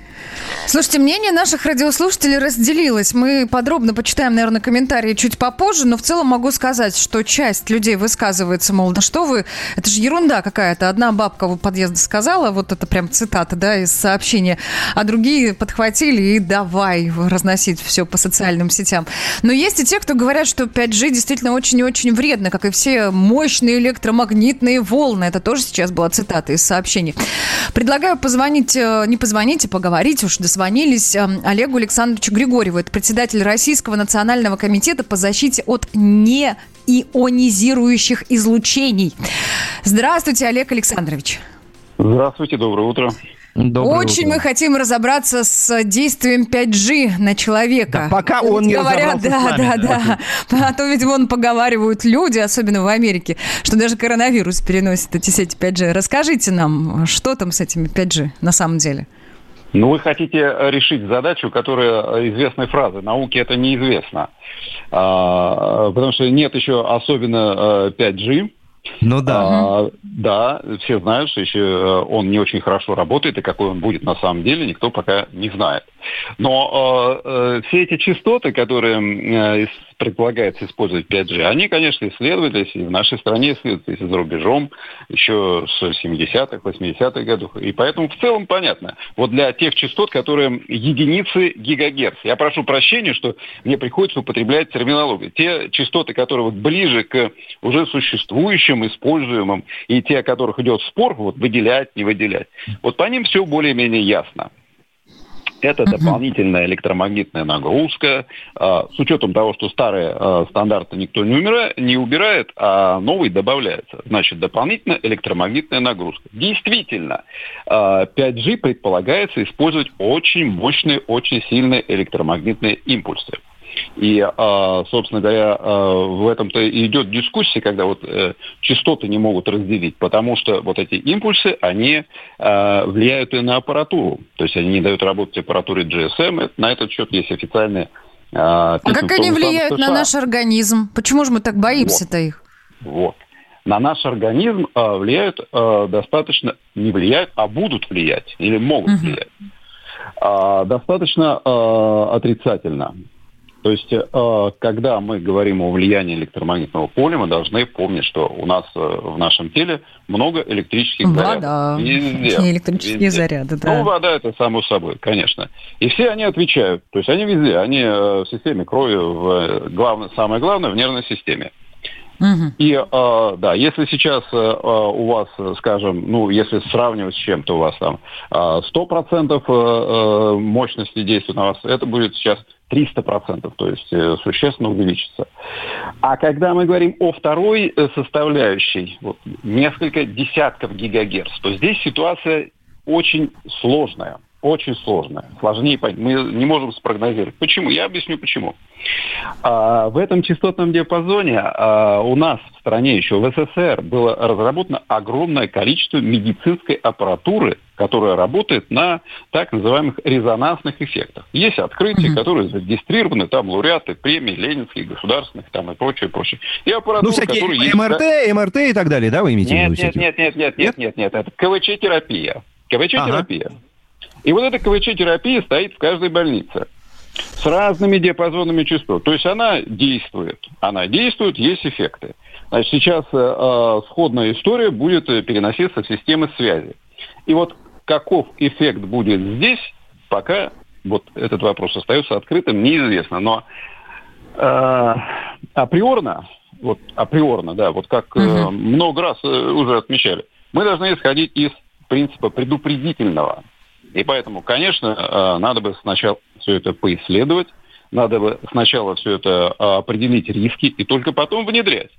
Слушайте, мнение наших радиослушателей разделилось. Мы подробно почитаем, наверное, комментарии чуть попозже, но в целом могу сказать, что часть людей высказывается, мол, да что вы, это же ерунда какая-то. Одна бабка у подъезда сказала, вот это прям цитата, да, из сообщения, а другие подхватили и давай разносить все по социальным сетям. Но есть и те, кто говорят, что 5G действительно очень и очень вредно, как и все мощные электромагнитные волны. Это тоже сейчас была цитата из сообщений. Предлагаю позвонить, э, не позвонить, а поговорить, уж дозвонились э, Олегу Александровичу Григорьеву. Это председатель Российского национального комитета по защите от неионизирующих излучений. Здравствуйте, Олег Александрович. Здравствуйте, доброе утро. Доброе Очень утро. мы хотим разобраться с действием 5G на человека. Да, пока он не Говорят, разобрался да, с да, нами. да. А то ведь вон поговаривают люди, особенно в Америке, что даже коронавирус переносит эти сети 5G. Расскажите нам, что там с этими 5G на самом деле? Ну, вы хотите решить задачу, которая известной фразы. Науке это неизвестно. А, потому что нет еще особенно э, 5G. Ну да. А, да, все знают, что еще э, он не очень хорошо работает, и какой он будет на самом деле, никто пока не знает. Но э, э, все эти частоты, которые э, предполагается использовать 5G, они, конечно, исследовались и в нашей стране исследовались, и за рубежом, еще с 70-х, 80-х годов. И поэтому в целом понятно. Вот для тех частот, которые единицы гигагерц. Я прошу прощения, что мне приходится употреблять терминологию. Те частоты, которые вот ближе к уже существующим, используемым, и те, о которых идет спор, вот выделять, не выделять. Вот по ним все более-менее ясно. Это дополнительная электромагнитная нагрузка. А, С учетом того, что старые а, стандарты никто не, умира- не убирает, а новые добавляются. Значит, дополнительная электромагнитная нагрузка. Действительно, а, 5G предполагается использовать очень мощные, очень сильные электромагнитные импульсы. И, а, собственно говоря, а, в этом-то и идет дискуссия, когда вот э, частоты не могут разделить, потому что вот эти импульсы, они а, влияют и на аппаратуру. То есть они не дают работать аппаратуре GSM. На этот счет есть официальные а, А как они влияют на наш организм? Почему же мы так боимся-то их? Вот. На наш организм влияют достаточно, не влияют, а будут влиять или могут влиять. А, достаточно а, отрицательно. То есть, э, когда мы говорим о влиянии электромагнитного поля, мы должны помнить, что у нас э, в нашем теле много электрических вода. зарядов. Везде. Электрические везде. заряды, да. Ну, вода это само собой, конечно. И все они отвечают. То есть они везде. Они э, в системе крови, в, главное, самое главное, в нервной системе. Угу. И э, да, если сейчас э, у вас, скажем, ну, если сравнивать с чем-то у вас там э, 100% э, мощности действует на вас, это будет сейчас 300%, то есть э, существенно увеличится. А когда мы говорим о второй э, составляющей, вот, несколько десятков гигагерц, то здесь ситуация очень сложная очень сложная, сложнее понять. Мы не можем спрогнозировать. Почему? Я объясню почему. А, в этом частотном диапазоне а, у нас в стране еще в СССР было разработано огромное количество медицинской аппаратуры, которая работает на так называемых резонансных эффектах. Есть открытия, mm-hmm. которые зарегистрированы, там лауреаты премий ленинских, государственных там и прочее, прочее. И аппаратура, ну, всякие которые МРТ, есть... МРТ и так далее, да, вы имеете нет, в виду? Нет, нет, нет, нет, нет, нет, нет, это КВЧ-терапия. КВЧ-терапия. Ага. И вот эта КВЧ-терапия стоит в каждой больнице с разными диапазонами частот. То есть она действует. Она действует, есть эффекты. Значит, сейчас э, э сходная история будет переноситься в системы связи. И вот каков эффект будет здесь, пока вот этот вопрос остается открытым, неизвестно. Но э, априорно, вот априорно, да, вот как э, много раз э, уже отмечали, мы должны исходить из принципа предупредительного. И поэтому, конечно, э, надо бы сначала все это поисследовать, надо бы сначала все это э, определить риски и только потом внедрять.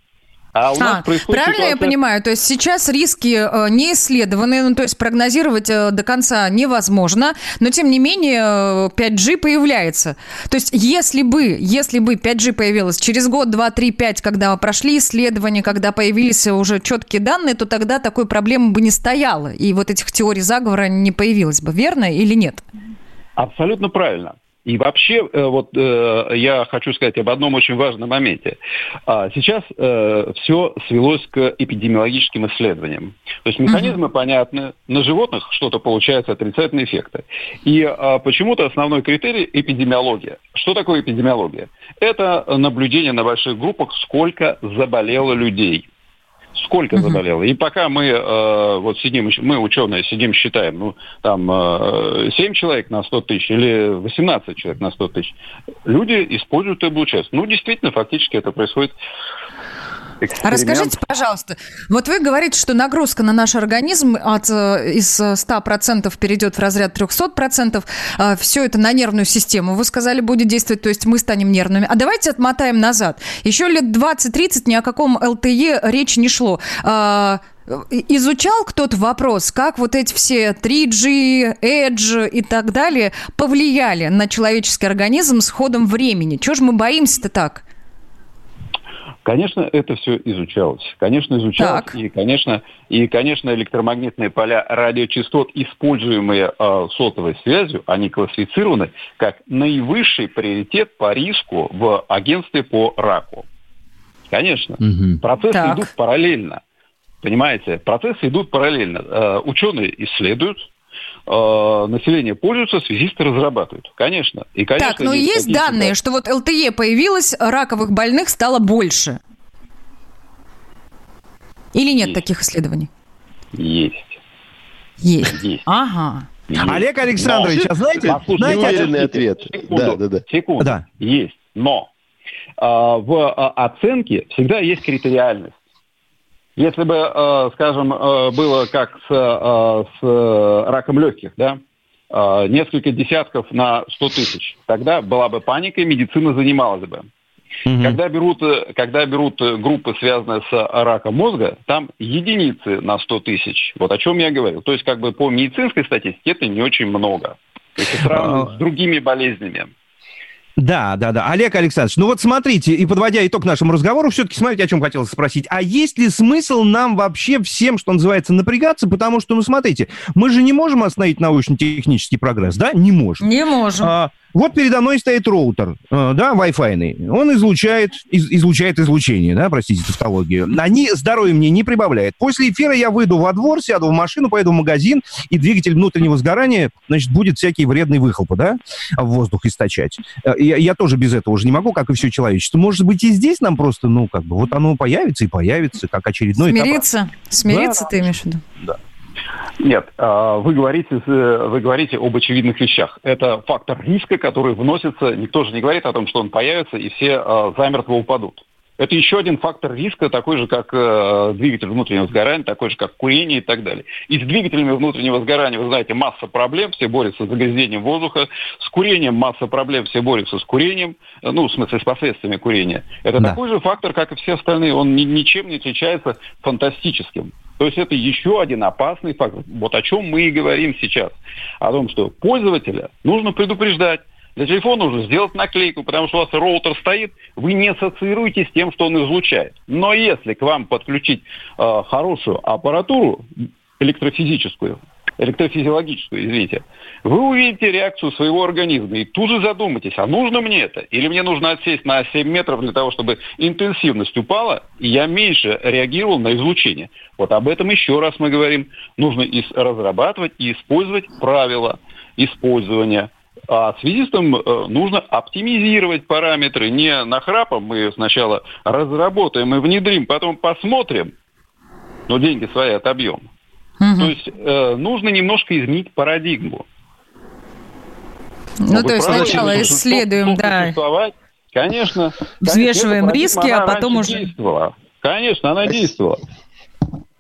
А, у нас а правильно ситуация... я понимаю, то есть сейчас риски э, не исследованы, ну, то есть прогнозировать э, до конца невозможно, но тем не менее 5G э, появляется. То есть если бы, если бы 5G появилось через год, два, три, пять, когда прошли исследования, когда появились уже четкие данные, то тогда такой проблемы бы не стояло, и вот этих теорий заговора не появилось бы, верно или нет? Абсолютно правильно. И вообще, э, вот э, я хочу сказать об одном очень важном моменте. А, сейчас э, все свелось к эпидемиологическим исследованиям. То есть механизмы понятны, на животных что-то получается отрицательные эффекты. И а, почему-то основной критерий – эпидемиология. Что такое эпидемиология? Это наблюдение на больших группах, сколько заболело людей – сколько угу. заболело. И пока мы э, вот сидим, мы ученые сидим, считаем, ну, там э, 7 человек на 100 тысяч или 18 человек на 100 тысяч, люди используют и облучаются. Ну, действительно, фактически это происходит а расскажите, пожалуйста, вот вы говорите, что нагрузка на наш организм от, э, из 100% перейдет в разряд 300%. А, Все это на нервную систему, вы сказали, будет действовать, то есть мы станем нервными. А давайте отмотаем назад. Еще лет 20-30 ни о каком ЛТЕ речи не шло Изучал кто-то вопрос, как вот эти все 3G, Edge и так далее повлияли на человеческий организм с ходом времени? Чего же мы боимся-то так? Конечно, это все изучалось. Конечно, изучалось. Так. И, конечно, и, конечно, электромагнитные поля радиочастот, используемые э, сотовой связью, они классифицированы как наивысший приоритет по риску в агентстве по раку. Конечно. Угу. Процессы так. идут параллельно. Понимаете, процессы идут параллельно. Э, ученые исследуют, э, население пользуется, связисты разрабатывают. Конечно. И, конечно так, но есть, есть данные, что вот ЛТЕ появилось, раковых больных стало больше. Или нет есть. таких исследований? Есть. Есть. Есть. Ага. Есть. Олег Александрович, но, а знаете, знаете уверенный ответ. Секунду, да, да, да. Секунду. Да. Есть. Но а, в а, оценке всегда есть критериальность. Если бы, э, скажем, э, было как с, э, с раком легких, да, несколько десятков на 100 тысяч, тогда была бы паника, и медицина занималась бы. Угу. Когда, берут, когда берут группы, связанные с раком мозга, там единицы на 100 тысяч. Вот о чем я говорил. То есть как бы по медицинской статистике это не очень много. Если сравнивать а... с другими болезнями. Да, да, да. Олег Александрович, ну вот смотрите, и подводя итог нашему разговору, все-таки смотрите, о чем хотел спросить. А есть ли смысл нам вообще всем, что называется, напрягаться? Потому что, ну смотрите, мы же не можем остановить научно-технический прогресс, да? Не можем. Не можем. А, Вот передо мной стоит роутер, э, да, Wi-Fi. Он излучает, из, излучает излучение, да, простите, тавтологию. Они здоровье мне не прибавляют. После эфира я выйду во двор, сяду в машину, поеду в магазин, и двигатель внутреннего сгорания, значит, будет всякие вредные выхлопы, да, в воздух источать. Э, я, я тоже без этого уже не могу, как и все человечество. Может быть, и здесь нам просто, ну, как бы, вот оно появится и появится, как очередной Смириться? Этап. Смириться да, ты имеешь в виду? Да. Нет, а, вы говорите, вы говорите об очевидных вещах. Это фактор риска, который вносится, никто же не говорит о том, что он появится, и все а, замертво упадут. Это еще один фактор риска, такой же, как э, двигатель внутреннего сгорания, такой же, как курение и так далее. И с двигателями внутреннего сгорания, вы знаете, масса проблем, все борются с загрязнением воздуха. С курением масса проблем, все борются с курением, ну, в смысле, с последствиями курения. Это да. такой же фактор, как и все остальные. Он ни, ничем не отличается фантастическим. То есть это еще один опасный фактор. Вот о чем мы и говорим сейчас. О том, что пользователя нужно предупреждать. Для телефона нужно сделать наклейку, потому что у вас роутер стоит, вы не ассоциируете с тем, что он излучает. Но если к вам подключить э, хорошую аппаратуру электрофизическую, электрофизиологическую, извините, вы увидите реакцию своего организма и тут же задумайтесь, а нужно мне это? Или мне нужно отсесть на 7 метров для того, чтобы интенсивность упала, и я меньше реагировал на излучение. Вот об этом еще раз мы говорим. Нужно разрабатывать и использовать правила использования. А связистам э, нужно оптимизировать параметры. Не нахрапом мы сначала разработаем и внедрим, потом посмотрим, но деньги свои отобьем. Угу. То есть э, нужно немножко изменить парадигму. Ну, то есть сначала исследуем, да. Конечно. Взвешиваем риски, а потом уже... Действовала. Конечно, она действовала.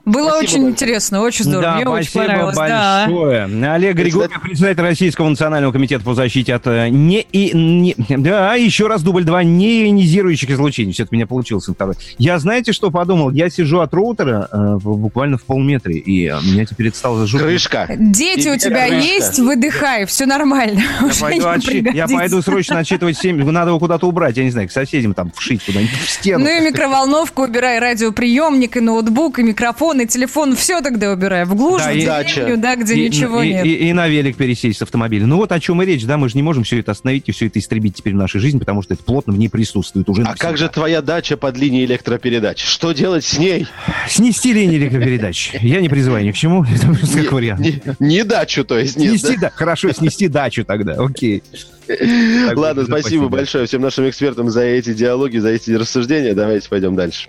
Было спасибо очень большое. интересно, очень здорово. Да, Мне спасибо очень большое. Да. Олег Григорьев, председатель Российского национального комитета по защите от э, не и не, да, еще раз дубль два неионизирующих излучений. Все-таки у меня получился второй. Я знаете, что подумал? Я сижу от роутера э, буквально в полметре, и э, меня теперь это стало жутко. Крышка. Дети и у тебя крышка. есть, выдыхай, все нормально. Я пойду, отчи... я пойду срочно отчитывать 7. Надо его куда-то убрать, я не знаю, к соседям там вшить куда-нибудь в стену. Ну и микроволновку убирай, радиоприемник, и ноутбук, и микрофон, телефон, и телефон, все тогда убираю. В глушь, да, в деревню, да, где и, ничего и, нет. И, и, и на велик пересесть с автомобиля. Ну вот о чем и речь, да, мы же не можем все это остановить и все это истребить теперь в нашей жизни, потому что это плотно в ней присутствует уже. А как же твоя дача под линией электропередач? Что делать с ней? Снести линию электропередач. Я не призываю ни к чему, это просто как вариант. Не дачу, то есть, нет. Снести, да? Хорошо, снести дачу тогда, окей. Ладно, спасибо большое всем нашим экспертам за эти диалоги, за эти рассуждения. Давайте пойдем дальше.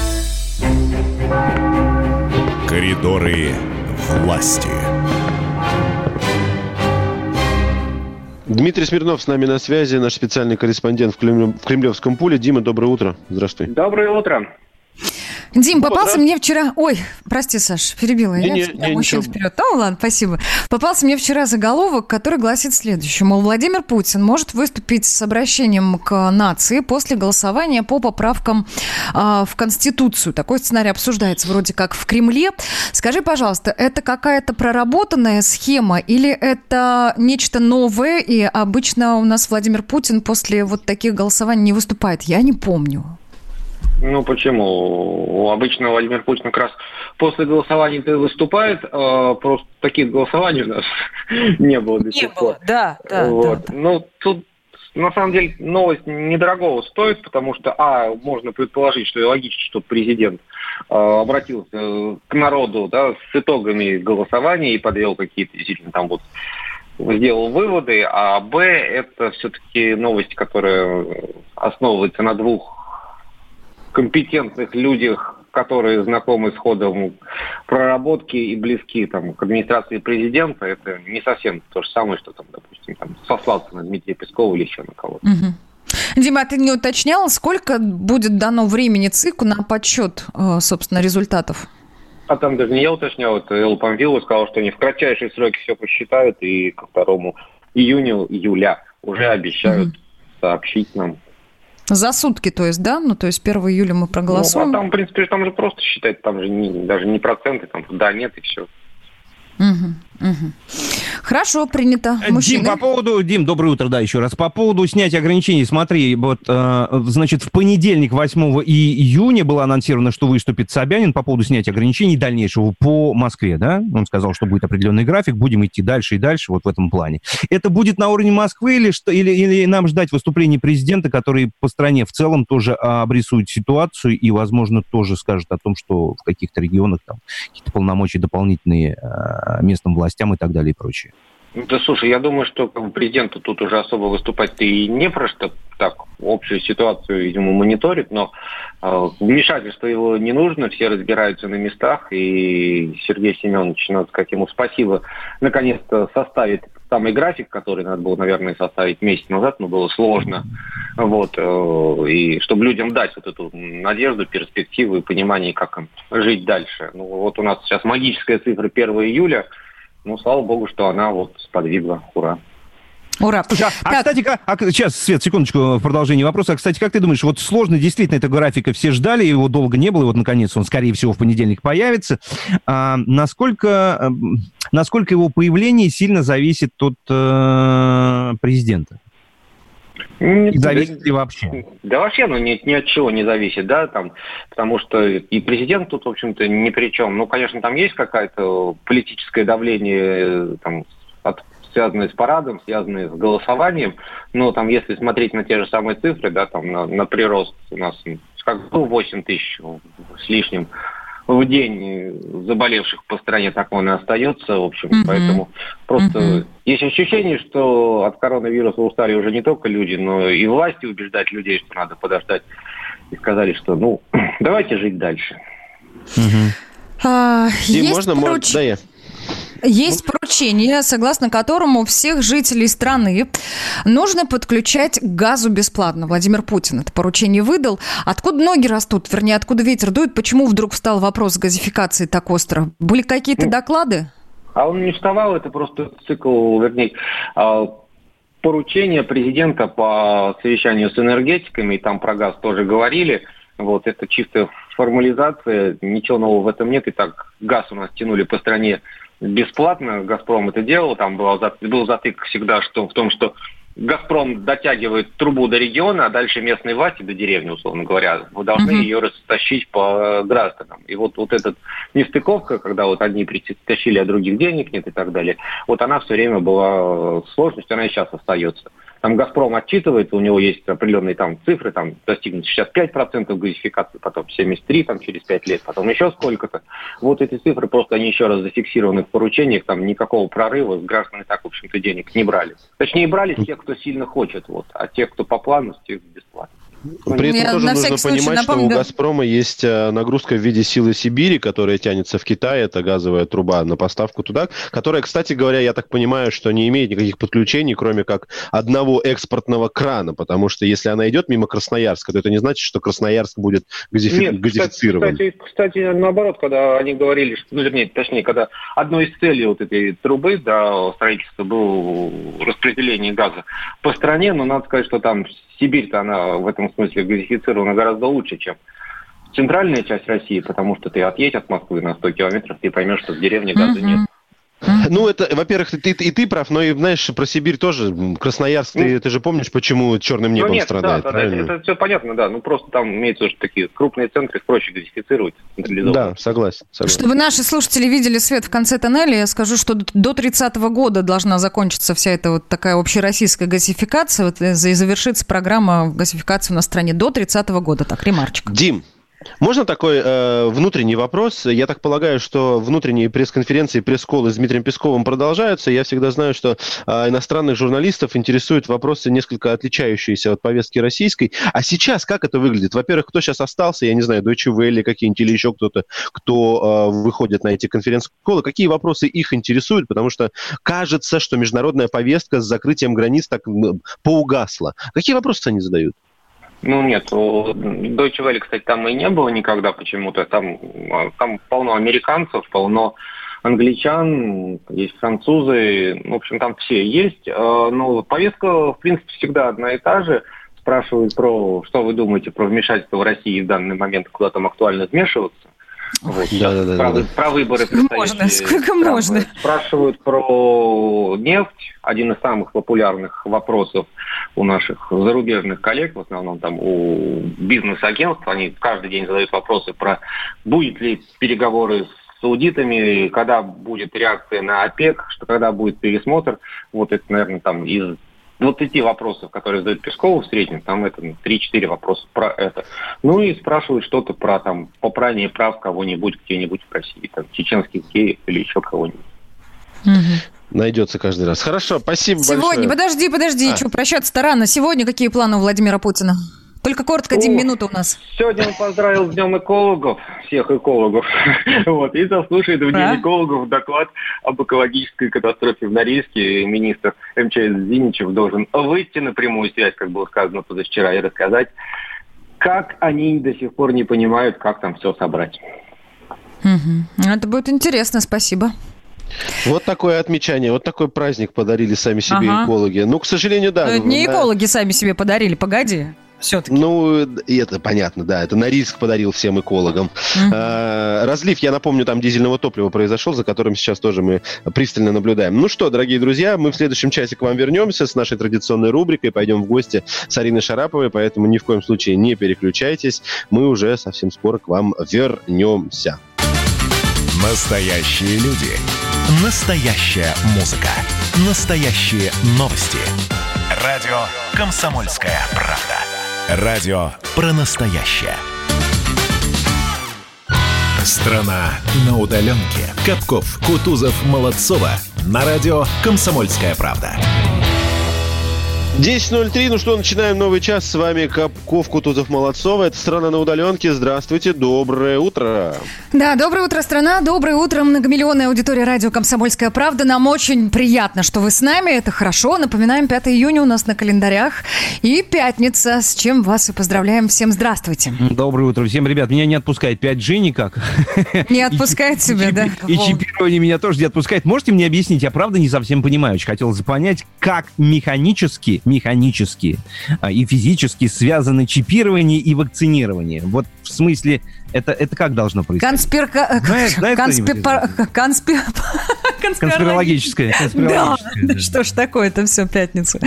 Коридоры власти. Дмитрий Смирнов с нами на связи, наш специальный корреспондент в, Кремлевском пуле. Дима, доброе утро. Здравствуй. Доброе утро. Дим, попался вот, мне вчера... Ой, прости, Саш, перебила. Не, я не, не, мужчин вперед. Ну, ладно, спасибо. Попался мне вчера заголовок, который гласит следующее. Мол, Владимир Путин может выступить с обращением к нации после голосования по поправкам э, в Конституцию. Такой сценарий обсуждается вроде как в Кремле. Скажи, пожалуйста, это какая-то проработанная схема или это нечто новое, и обычно у нас Владимир Путин после вот таких голосований не выступает? Я не помню. Ну почему? Обычно Владимир Путин как раз после голосования выступает, э, просто таких голосований у нас не было до сих пор. Да, да, вот. да, да. Ну тут на самом деле новость недорогого стоит, потому что, а, можно предположить, что и логично, что президент э, обратился к народу да, с итогами голосования и подвел какие-то действительно там вот сделал выводы, а Б это все-таки новость, которая основывается на двух компетентных людях, которые знакомы с ходом проработки и близки там, к администрации президента, это не совсем то же самое, что там, допустим, там, сослаться на Дмитрия Пескова или еще на кого-то. Угу. Дима, а ты не уточнял, сколько будет дано времени ЦИКу на подсчет, э, собственно, результатов? А там даже не я уточнял, это Эл Памвилов сказал, что они в кратчайшие сроки все посчитают и ко 2 июня, июля уже обещают угу. сообщить нам. За сутки, то есть, да? Ну, то есть 1 июля мы проголосуем. Ну, а там, в принципе, там же просто считать, там же не, даже не проценты, там да, нет и все. Угу, угу. Хорошо, принято. Мужчины. Дим, по поводу, Дим, доброе утро, да, еще раз. По поводу снятия ограничений, смотри, вот, э, значит, в понедельник, 8 июня было анонсировано, что выступит Собянин по поводу снятия ограничений дальнейшего по Москве, да? Он сказал, что будет определенный график, будем идти дальше и дальше вот в этом плане. Это будет на уровне Москвы или, что, или, или нам ждать выступления президента, который по стране в целом тоже обрисует ситуацию и, возможно, тоже скажет о том, что в каких-то регионах там какие-то полномочия дополнительные э, местным властям и так далее и прочее. Да слушай, я думаю, что президенту тут уже особо выступать-то и не про что так общую ситуацию, видимо, мониторит, но э, вмешательство его не нужно, все разбираются на местах, и Сергей Семенович, надо сказать ему спасибо, наконец-то составит самый график, который надо было, наверное, составить месяц назад, но было сложно. Вот, э, и чтобы людям дать вот эту надежду, перспективу и понимание, как им жить дальше. Ну, вот у нас сейчас магическая цифра 1 июля, ну, слава богу, что она вот сподвигла. Ура. Ура. Слушай, а, а кстати, как, а, сейчас, Свет, секундочку, в продолжении вопроса. А, кстати, как ты думаешь, вот сложно действительно эта графика, все ждали, его долго не было, и вот, наконец, он, скорее всего, в понедельник появится. А, насколько, насколько его появление сильно зависит от э, президента? Не зависит ли вообще? Да вообще, ну, ни, ни от чего не зависит, да, там, потому что и президент тут, в общем-то, ни при чем. Ну, конечно, там есть какое-то политическое давление, там, от связанные с парадом, связанные с голосованием. Но там, если смотреть на те же самые цифры, да, там на, на прирост у нас как ну, 8 тысяч с лишним в день заболевших по стране так он и остается, в общем, mm-hmm. поэтому просто mm-hmm. есть ощущение, что от коронавируса устали уже не только люди, но и власти убеждать людей, что надо подождать, и сказали, что ну давайте жить дальше. Mm-hmm. А, Дим, можно, проч... может, да я. Есть поручение, согласно которому всех жителей страны нужно подключать к газу бесплатно. Владимир Путин это поручение выдал. Откуда ноги растут, вернее, откуда ветер дует? Почему вдруг встал вопрос газификации так остро? Были какие-то ну, доклады? А он не вставал, это просто цикл, вернее, а, поручение президента по совещанию с энергетиками, и там про газ тоже говорили. Вот это чисто формализация, ничего нового в этом нет. И так газ у нас тянули по стране бесплатно. «Газпром» это делал. Там был, был затык всегда что, в том, что «Газпром» дотягивает трубу до региона, а дальше местные власти до деревни, условно говоря, вы должны mm-hmm. ее растащить по гражданам. И вот, вот эта нестыковка, когда вот одни притащили, а других денег нет и так далее, вот она все время была сложностью, она и сейчас остается. Там «Газпром» отчитывается, у него есть определенные там цифры, там достигнут 65% газификации, потом 73% там, через 5 лет, потом еще сколько-то. Вот эти цифры просто они еще раз зафиксированы в поручениях, там никакого прорыва с граждан так, в общем-то, денег не брали. Точнее, брали те, кто сильно хочет, вот, а те, кто по плану, те бесплатно. При этом Я тоже нужно понимать, напомню, что у «Газпрома» есть э, нагрузка в виде силы Сибири, которая тянется в Китай, это газовая труба на поставку туда, которая, кстати говоря, я так понимаю, что не имеет никаких подключений, кроме как одного экспортного крана, потому что если она идет мимо Красноярска, то это не значит, что Красноярск будет газифи... Нет, газифицирован. Кстати, кстати, наоборот, когда они говорили, что, ну, вернее, точнее, когда одной из целей вот этой трубы, да, строительства было распределение газа по стране, но надо сказать, что там Сибирь-то она в этом смысле газифицирована гораздо лучше, чем центральная часть России, потому что ты отъедь от Москвы на 100 километров, ты поймешь, что в деревне газа нет. Ну, это, во-первых, ты, и ты прав, но и, знаешь, про Сибирь тоже. Красноярск, ну, ты, ты же помнишь, почему черным небом ну, нет, страдает, да, да, это, это все понятно, да. Ну, просто там имеется что такие крупные центры, их проще газифицировать Да, согласен, согласен. Чтобы наши слушатели видели свет в конце тоннеля, я скажу, что до 30 -го года должна закончиться вся эта вот такая общероссийская газификация, вот, и завершится программа газификации на стране до 30 -го года. Так, ремарчик. Дим, можно такой э, внутренний вопрос? Я так полагаю, что внутренние пресс-конференции, пресс-колы с Дмитрием Песковым продолжаются. Я всегда знаю, что э, иностранных журналистов интересуют вопросы, несколько отличающиеся от повестки российской. А сейчас как это выглядит? Во-первых, кто сейчас остался? Я не знаю, Deutsche Welle какие-нибудь или еще кто-то, кто э, выходит на эти конференц-колы. Какие вопросы их интересуют? Потому что кажется, что международная повестка с закрытием границ так поугасла. Какие вопросы они задают? Ну нет, у Deutsche Welle, кстати, там и не было никогда почему-то. Там, а, там полно американцев, полно англичан, есть французы, в общем, там все есть. Но повестка, в принципе, всегда одна и та же. Спрашивают про, что вы думаете про вмешательство в России в данный момент, куда там актуально вмешиваться. Вот, да, да, да, про, да. про выборы Можно, сколько можно. Спрашивают про нефть, один из самых популярных вопросов у наших зарубежных коллег, в основном там у бизнес-агентств, они каждый день задают вопросы про будет ли переговоры с аудитами, когда будет реакция на ОПЕК, что когда будет пересмотр. Вот это, наверное, там из 20 вопросов, которые задают Пескову в среднем, там это 3-4 вопроса про это. Ну и спрашивают что-то про там попрание прав кого-нибудь где-нибудь в России, там чеченских геев или еще кого-нибудь. Угу. Найдется каждый раз. Хорошо, спасибо Сегодня, большое. подожди, подожди, а. что, прощаться-то рано. Сегодня какие планы у Владимира Путина? Только коротко, один минут у нас. Сегодня он поздравил с Днем экологов, всех экологов. вот, и заслушает в День а? экологов доклад об экологической катастрофе в Норильске. Министр МЧС Зиничев должен выйти на прямую связь, как было сказано позавчера, и рассказать, как они до сих пор не понимают, как там все собрать. Угу. Это будет интересно, спасибо. Вот такое отмечание, вот такой праздник подарили сами себе ага. экологи. Ну, к сожалению, да. Но не экологи сами себе подарили, погоди все-таки. Ну, и это понятно, да. Это Норильск подарил всем экологам. Mm-hmm. А, разлив, я напомню, там дизельного топлива произошел, за которым сейчас тоже мы пристально наблюдаем. Ну что, дорогие друзья, мы в следующем часе к вам вернемся с нашей традиционной рубрикой. Пойдем в гости с Ариной Шараповой, поэтому ни в коем случае не переключайтесь. Мы уже совсем скоро к вам вернемся. Настоящие люди. Настоящая музыка. Настоящие новости. Радио «Комсомольская правда». Радио про настоящее. Страна на удаленке. Капков, Кутузов, Молодцова. На радио «Комсомольская правда». 10.03, ну что, начинаем новый час. С вами Капков, Кутузов, Молодцова. Это «Страна на удаленке». Здравствуйте, доброе утро. Да, доброе утро, страна. Доброе утро, многомиллионная аудитория радио «Комсомольская правда». Нам очень приятно, что вы с нами. Это хорошо. Напоминаем, 5 июня у нас на календарях. И пятница, с чем вас и поздравляем. Всем здравствуйте. Доброе утро всем, ребят. Меня не отпускает 5G никак. Не отпускает тебя, да? И чипирование меня тоже не отпускает. Можете мне объяснить? Я правда не совсем понимаю. Очень хотелось понять, как механически механически а, и физически связаны чипирование и вакцинирование. Вот в смысле это, это как должно происходить? Конспирка... Знает, знает Конспир... Конспир... Конспирологическое. Да, да, что ж такое, это все пятницу.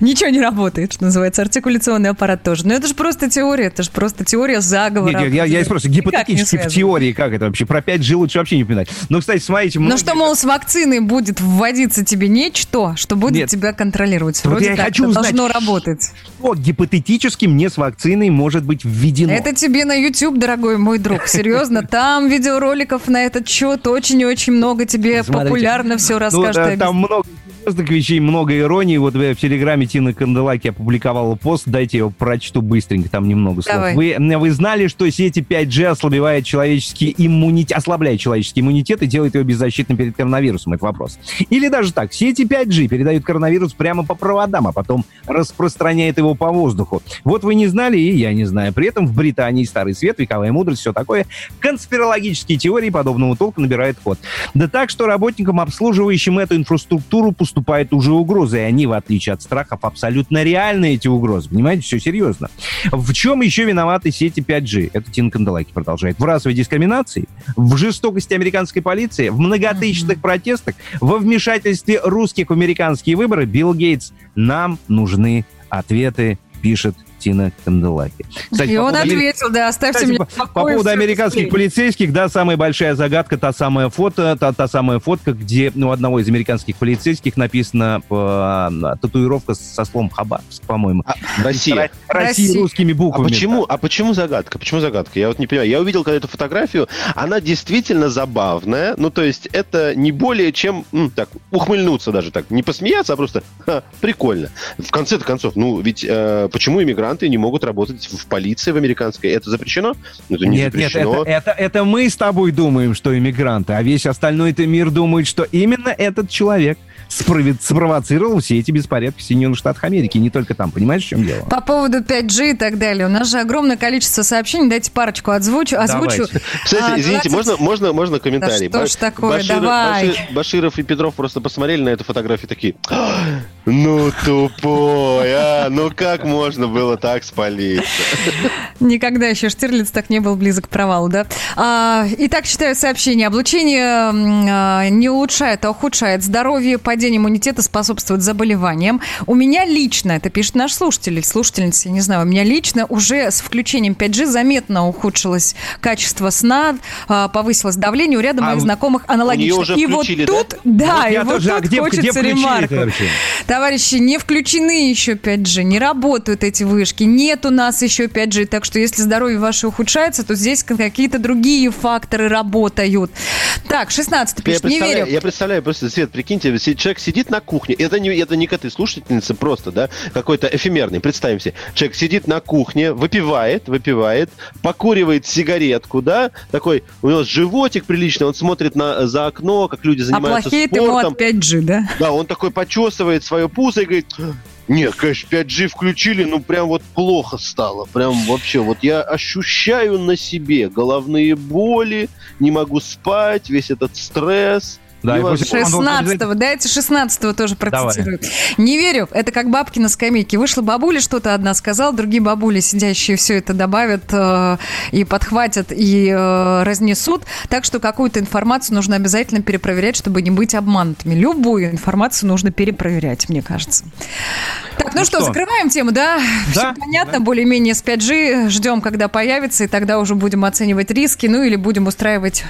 Ничего не работает, что называется. Артикуляционный аппарат тоже. Но это же просто теория, это же просто теория заговора. Нет, я, я просто гипотетически в теории, как это вообще? Про 5G лучше вообще не упоминать. Но, кстати, смотрите... Ну что, мол, с вакциной будет вводиться тебе нечто, что будет Нет. тебя контролировать. Вроде вот я как хочу это узнать, должно работать. Что гипотетически мне с вакциной может быть введено? Это тебе на YouTube, дорогой мой друг. Серьезно, там видеороликов на этот счет очень и очень много тебе Смотрите. популярно все расскажет. Ну, там много серьезных вещей, много иронии. Вот в Телеграме Тина Канделаки опубликовала пост, дайте я его прочту быстренько, там немного слов. Вы, вы знали, что сети 5G ослабевает человеческий иммунитет, ослабляет человеческий иммунитет и делает его беззащитным перед коронавирусом? Это вопрос. Или даже так, сети 5G передают коронавирус прямо по проводам, а потом распространяет его по воздуху. Вот вы не знали, и я не знаю. При этом в Британии Старый Свет, вековая мудрость, все такое. Конспирологические теории подобного толка набирают ход. Да так, что работникам, обслуживающим эту инфраструктуру, поступает уже угроза, и они, в отличие от страхов, абсолютно реальны, эти угрозы. Понимаете, все серьезно. В чем еще виноваты сети 5G? Это Тин Канделаки продолжает. В расовой дискриминации, в жестокости американской полиции, в многотысячных протестах, во вмешательстве русских в американские выборы Билл Гейтс. Нам нужны ответы, пишет Тина Канделаки. Кстати, и он ответил, да, оставьте кстати, меня по, по поводу американских быстрее. полицейских, да, самая большая загадка, та самая фото, та, та самая фотка, где ну, у одного из американских полицейских написана э, татуировка со словом Хабаровск, по-моему. А, Россия. Россия. Россия русскими буквами. А почему, а почему загадка? Почему загадка? Я вот не понимаю. Я увидел когда эту фотографию, она действительно забавная, ну, то есть это не более чем, ну, так, ухмыльнуться даже так, не посмеяться, а просто ха, прикольно. В конце-то концов, ну, ведь э, почему иммигранты мигранты не могут работать в полиции в американской. Это запрещено? Ну, это не нет, запрещено. Нет, это, это, это мы с тобой думаем, что иммигранты, а весь остальной-то мир думает, что именно этот человек спровоцировал все эти беспорядки в Соединенных Штатах Америки. Не только там, понимаешь, в чем дело? По поводу 5G и так далее. У нас же огромное количество сообщений. Дайте парочку озвучу. озвучу. Кстати, а, извините, 20... можно, можно, можно комментарий? Да что ж такое, Баширов, давай. Башир, Баширов и Петров просто посмотрели на эту фотографию такие, ну тупой, а, ну как можно было так спалиться? Никогда еще Штирлиц так не был близок к провалу, да? А, итак, читаю сообщение. Облучение а, не улучшает, а ухудшает здоровье, падение иммунитета способствует заболеваниям. У меня лично, это пишет наш слушатель или слушательница, я не знаю, у меня лично уже с включением 5G заметно ухудшилось качество сна, а, повысилось давление. У ряда а моих знакомых аналогично. Уже и вот тут, да, да вот и вот тоже, тут а где, хочется где ремарку. Товарищи, не включены еще 5G, не работают эти вышки, нет у нас еще 5G, так что если здоровье ваше ухудшается, то здесь какие-то другие факторы работают. Так, 16 пишет, не верю. Я представляю, просто, Свет, прикиньте, человек сидит на кухне, это не, это не к этой слушательнице просто, да, какой-то эфемерный, представим себе. Человек сидит на кухне, выпивает, выпивает, покуривает сигаретку, да, такой, у него животик приличный, он смотрит на, за окно, как люди занимаются а спортом. ему от 5G, да? Да, он такой почесывает свое пузо и говорит, нет, конечно, 5G включили, ну прям вот плохо стало. Прям вообще, вот я ощущаю на себе головные боли, не могу спать, весь этот стресс. Да, и 16-го, дайте 16-го тоже процитирую. Не верю, это как бабки на скамейке. Вышла бабуля, что-то одна сказала, другие бабули, сидящие, все это добавят э, и подхватят, и э, разнесут. Так что какую-то информацию нужно обязательно перепроверять, чтобы не быть обманутыми. Любую информацию нужно перепроверять, мне кажется. Так, ну, ну что, что, закрываем тему, да? да? Все понятно, да. более-менее с 5G. Ждем, когда появится, и тогда уже будем оценивать риски, ну или будем устраивать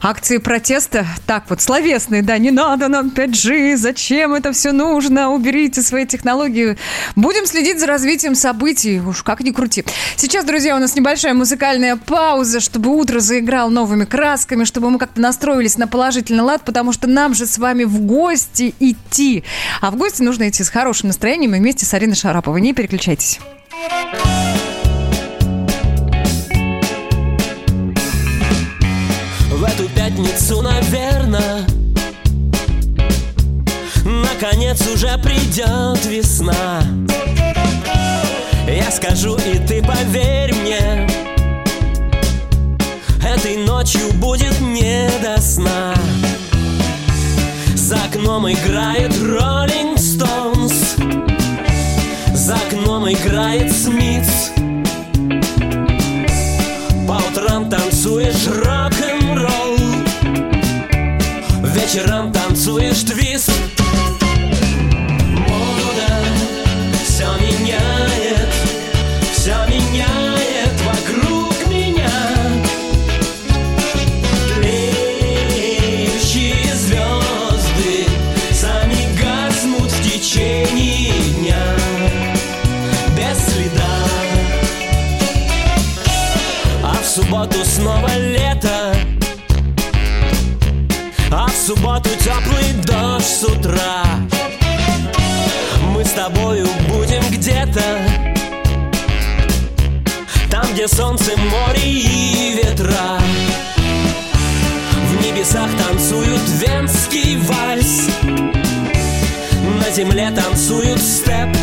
Акции протеста, так вот, словесные, да, не надо нам 5G, зачем это все нужно, уберите свои технологии. Будем следить за развитием событий, уж как ни крути. Сейчас, друзья, у нас небольшая музыкальная пауза, чтобы утро заиграл новыми красками, чтобы мы как-то настроились на положительный лад, потому что нам же с вами в гости идти. А в гости нужно идти с хорошим настроением и вместе с Ариной Шараповой. Не переключайтесь. Пятницу, наверное Наконец уже придет весна. Я скажу, и ты поверь мне Этой ночью будет не до сна. За окном играет Rolling Stones. За окном играет Смитс По утрам танцуешь вечером танцуешь твист. Мода все меняет, все меняет вокруг меня. Тлеющие звезды сами гаснут в течение дня. Без следа. А в субботу снова субботу теплый дождь с утра. Мы с тобою будем где-то Там, где солнце, море и ветра. В небесах танцуют венский вальс. На земле танцуют степ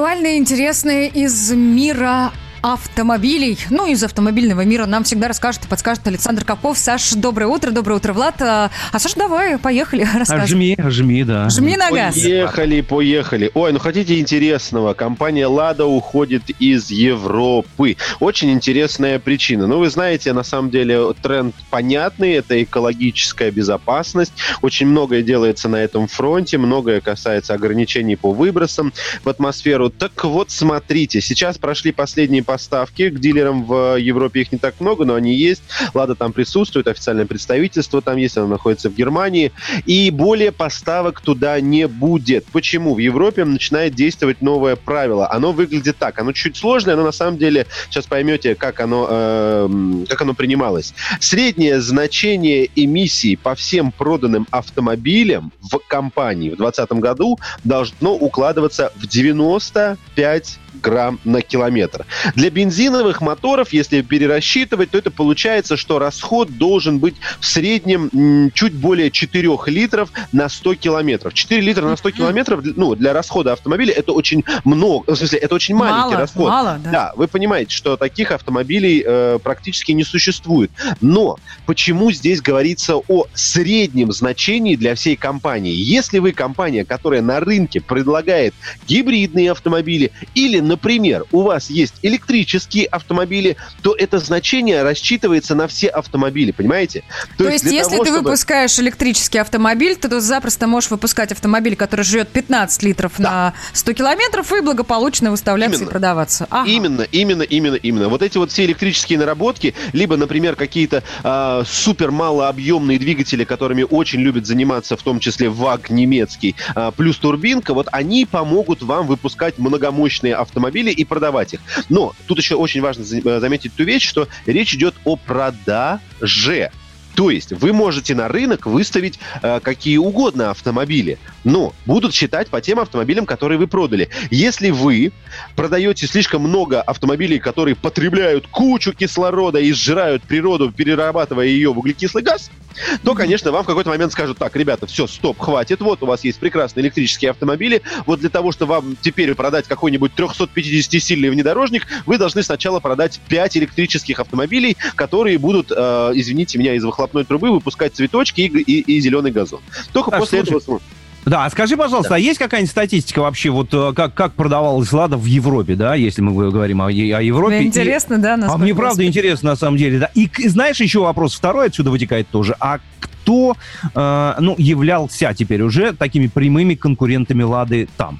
актуальное и интересное из мира автомобилей, ну, из автомобильного мира нам всегда расскажет и подскажет Александр Капов. Саш, доброе утро, доброе утро, Влад. А, а Саш, давай, поехали, рассказывай. Жми, жми, да. Жми на газ. Поехали, поехали. Ой, ну хотите интересного? Компания «Лада» уходит из Европы. Очень интересная причина. Ну, вы знаете, на самом деле тренд понятный, это экологическая безопасность. Очень многое делается на этом фронте, многое касается ограничений по выбросам в атмосферу. Так вот, смотрите, сейчас прошли последние поставки. К дилерам в Европе их не так много, но они есть. Лада там присутствует, официальное представительство там есть, оно находится в Германии. И более поставок туда не будет. Почему? В Европе начинает действовать новое правило. Оно выглядит так. Оно чуть сложное, но на самом деле сейчас поймете, как оно, э, как оно принималось. Среднее значение эмиссий по всем проданным автомобилям в компании в 2020 году должно укладываться в 95 грамм на километр. Для бензиновых моторов, если перерасчитывать, то это получается, что расход должен быть в среднем чуть более 4 литров на 100 километров. 4 литра на 100 километров, ну, для расхода автомобиля это очень много, в смысле, это очень маленький мало, расход. Мало, да. да, вы понимаете, что таких автомобилей э, практически не существует. Но почему здесь говорится о среднем значении для всей компании? Если вы компания, которая на рынке предлагает гибридные автомобили или например, у вас есть электрические автомобили, то это значение рассчитывается на все автомобили, понимаете? То, то есть, есть если того, ты чтобы... выпускаешь электрический автомобиль, то ты запросто можешь выпускать автомобиль, который живет 15 литров да. на 100 километров и благополучно выставляться именно. и продаваться. Ага. Именно, именно, именно, именно. Вот эти вот все электрические наработки, либо, например, какие-то э, супер малообъемные двигатели, которыми очень любят заниматься, в том числе ВАГ немецкий, э, плюс турбинка, вот они помогут вам выпускать многомощные автомобили и продавать их. Но тут еще очень важно э, заметить ту вещь, что речь идет о продаже. То есть вы можете на рынок выставить э, какие угодно автомобили, но будут считать по тем автомобилям, которые вы продали. Если вы продаете слишком много автомобилей, которые потребляют кучу кислорода и сжирают природу, перерабатывая ее в углекислый газ, то, конечно, вам в какой-то момент скажут, так, ребята, все, стоп, хватит, вот у вас есть прекрасные электрические автомобили, вот для того, чтобы вам теперь продать какой-нибудь 350-сильный внедорожник, вы должны сначала продать 5 электрических автомобилей, которые будут, э, извините меня, из выхлопной трубы выпускать цветочки и, и, и зеленый газон. Только а, после слушай, этого... Да, скажи, пожалуйста, да. а есть какая-нибудь статистика вообще, вот э, как, как продавалась Лада в Европе, да, если мы говорим о, о Европе? Мне интересно, и, да, А мне правда интересно, на самом деле, да. И знаешь, еще вопрос второй отсюда вытекает тоже. А кто, э, ну, являлся теперь уже такими прямыми конкурентами Лады там?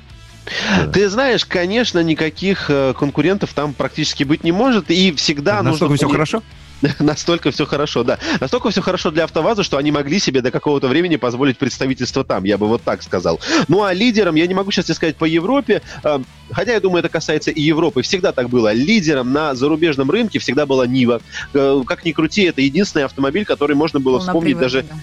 Ты знаешь, конечно, никаких э, конкурентов там практически быть не может, и всегда Настолько нужно... все хорошо? Настолько все хорошо, да. Настолько все хорошо для АвтоВАЗа, что они могли себе до какого-то времени позволить представительство там, я бы вот так сказал. Ну а лидером, я не могу сейчас сказать по Европе, э, хотя я думаю, это касается и Европы, всегда так было. Лидером на зарубежном рынке всегда была Нива. Э, как ни крути, это единственный автомобиль, который можно было вспомнить даже... Да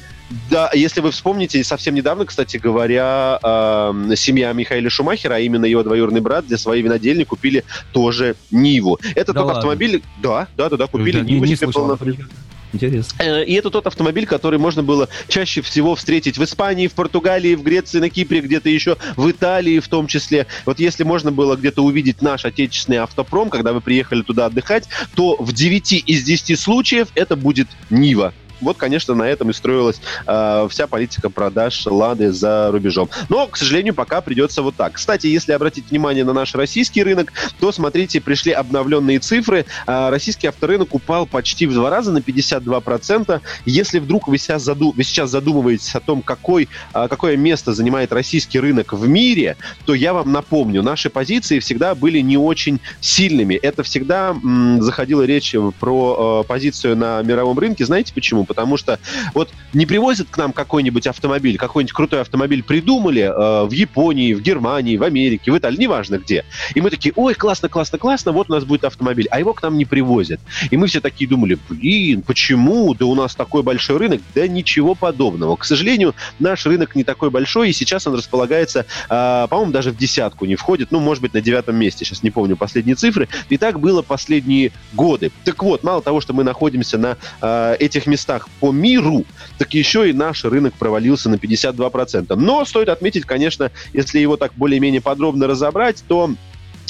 да, если вы вспомните, совсем недавно, кстати говоря, э, семья Михаила Шумахера, а именно его двоюродный брат, для своей винодельни купили тоже Ниву. Это да тот ладно. автомобиль... Да, да, да, да, купили да, Ниву не, не себе полноценно. Интересно. Э, и это тот автомобиль, который можно было чаще всего встретить в Испании, в Португалии, в Греции, на Кипре, где-то еще, в Италии в том числе. Вот если можно было где-то увидеть наш отечественный автопром, когда вы приехали туда отдыхать, то в 9 из 10 случаев это будет Нива. Вот, конечно, на этом и строилась э, вся политика продаж «Лады» за рубежом. Но, к сожалению, пока придется вот так. Кстати, если обратить внимание на наш российский рынок, то, смотрите, пришли обновленные цифры. Э, российский авторынок упал почти в два раза, на 52%. Если вдруг вы сейчас, заду... вы сейчас задумываетесь о том, какой, э, какое место занимает российский рынок в мире, то я вам напомню, наши позиции всегда были не очень сильными. Это всегда м, заходила речь про э, позицию на мировом рынке. Знаете почему? Потому что вот не привозят к нам какой-нибудь автомобиль, какой-нибудь крутой автомобиль придумали э, в Японии, в Германии, в Америке, в Италии, неважно где. И мы такие, ой, классно, классно, классно, вот у нас будет автомобиль, а его к нам не привозят. И мы все такие думали, блин, почему? Да у нас такой большой рынок. Да ничего подобного. К сожалению, наш рынок не такой большой, и сейчас он располагается, э, по-моему, даже в десятку не входит, ну, может быть, на девятом месте, сейчас не помню последние цифры. И так было последние годы. Так вот, мало того, что мы находимся на э, этих местах, рынках по миру, так еще и наш рынок провалился на 52%. Но стоит отметить, конечно, если его так более-менее подробно разобрать, то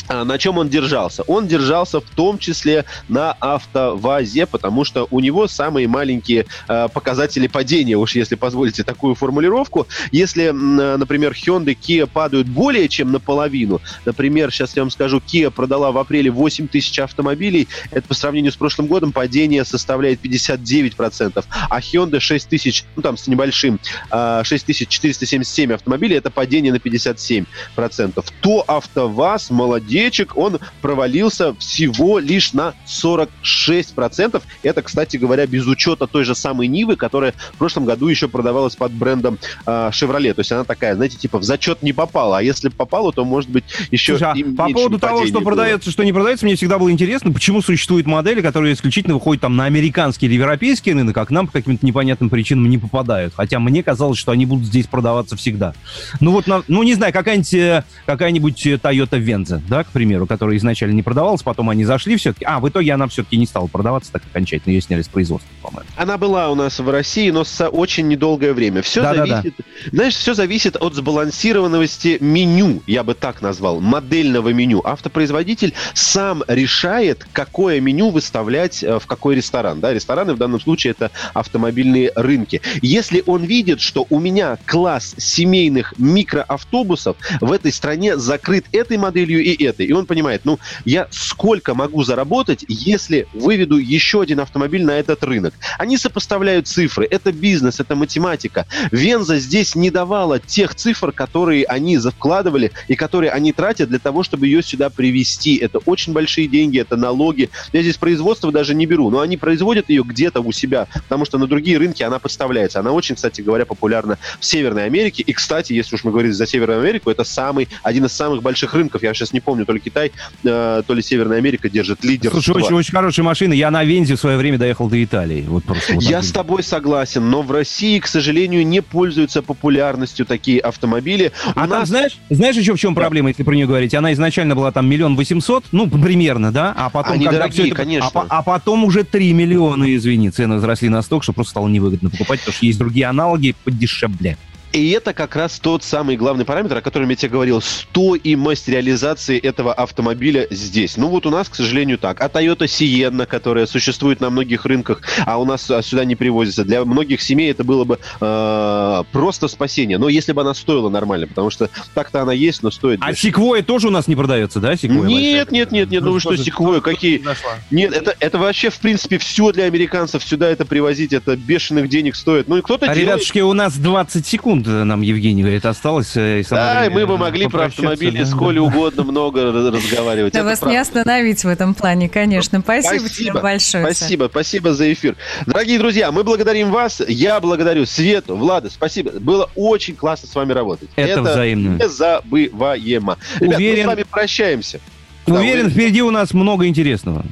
на чем он держался? Он держался в том числе на автовазе, потому что у него самые маленькие э, показатели падения, уж если позволите такую формулировку. Если, например, Hyundai Kia падают более чем наполовину, например, сейчас я вам скажу, Kia продала в апреле 8 тысяч автомобилей, это по сравнению с прошлым годом падение составляет 59%, а Hyundai 6 тысяч, ну там с небольшим, э, 6477 автомобилей, это падение на 57%. То АвтоВАЗ молодец сердечек, он провалился всего лишь на 46%. Это, кстати говоря, без учета той же самой Нивы, которая в прошлом году еще продавалась под брендом э, Chevrolet. То есть она такая, знаете, типа в зачет не попала. А если попала, то, может быть, еще Слушай, а по поводу того, что было. продается, что не продается, мне всегда было интересно, почему существуют модели, которые исключительно выходят там на американский или европейский рынок, а к нам по каким-то непонятным причинам не попадают. Хотя мне казалось, что они будут здесь продаваться всегда. Ну вот, ну не знаю, какая-нибудь э, какая-нибудь Toyota Venza, да, к примеру, которая изначально не продавалась, потом они зашли все-таки. А, в итоге она все-таки не стала продаваться так окончательно, ее сняли с производства, по-моему. Она была у нас в России, но с очень недолгое время. Все да, зависит, да, да. знаешь, все зависит от сбалансированности меню, я бы так назвал, модельного меню. Автопроизводитель сам решает, какое меню выставлять э, в какой ресторан. Да, рестораны в данном случае это автомобильные рынки. Если он видит, что у меня класс семейных микроавтобусов в этой стране закрыт этой моделью и этой, и он понимает, ну, я сколько могу заработать, если выведу еще один автомобиль на этот рынок. Они сопоставляют цифры. Это бизнес, это математика. Венза здесь не давала тех цифр, которые они закладывали и которые они тратят для того, чтобы ее сюда привести. Это очень большие деньги, это налоги. Я здесь производство даже не беру, но они производят ее где-то у себя, потому что на другие рынки она подставляется. Она очень, кстати говоря, популярна в Северной Америке. И, кстати, если уж мы говорим за Северную Америку, это самый, один из самых больших рынков. Я сейчас не помню, то ли Китай, э, то ли Северная Америка держит лидерство. Слушай, очень, очень хорошая машина. Я на Вензе в свое время доехал до Италии. Вот просто вот Я с тобой согласен, но в России, к сожалению, не пользуются популярностью такие автомобили. У а нас... там, знаешь, знаешь еще в чем да. проблема, если про нее говорить? Она изначально была там миллион восемьсот, ну, примерно, да? А потом, Они когда дорогие, все это... конечно. А, а потом уже 3 миллиона, извини, цены возросли настолько, что просто стало невыгодно покупать, потому что есть другие аналоги подешевле. И это как раз тот самый главный параметр, о котором я тебе говорил. Стоимость реализации этого автомобиля здесь. Ну вот у нас, к сожалению, так. А Toyota Sienna, которая существует на многих рынках, а у нас а, сюда не привозится. Для многих семей это было бы э, просто спасение. Но если бы она стоила нормально, потому что так-то она есть, но стоит... А Секвоя тоже у нас не продается, да? Секвоя нет, нет, нет, нет. Ну, ну что, Секвоя, какие... Нет, это, это вообще, в принципе, все для американцев. Сюда это привозить, это бешеных денег стоит. Ну и кто-то а, делает... ребятушки, у нас 20 секунд секунд нам Евгений говорит, осталось. Э, и да, и мы бы могли про автомобили да. сколь угодно много разговаривать. Да вас не остановить в этом плане, конечно. Спасибо, спасибо тебе большое. Спасибо, спасибо за эфир. Дорогие друзья, мы благодарим вас. Я благодарю Свету, Влада, спасибо. Было очень классно с вами работать. Это, Это взаимно. Незабываемо. Ребят, Уверен... мы с вами прощаемся. Уверен, да, впереди у нас много интересного.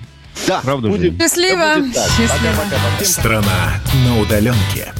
Да, Правда будем. Счастливо. Счастливо. Пока, пока, пока. Страна на удаленке.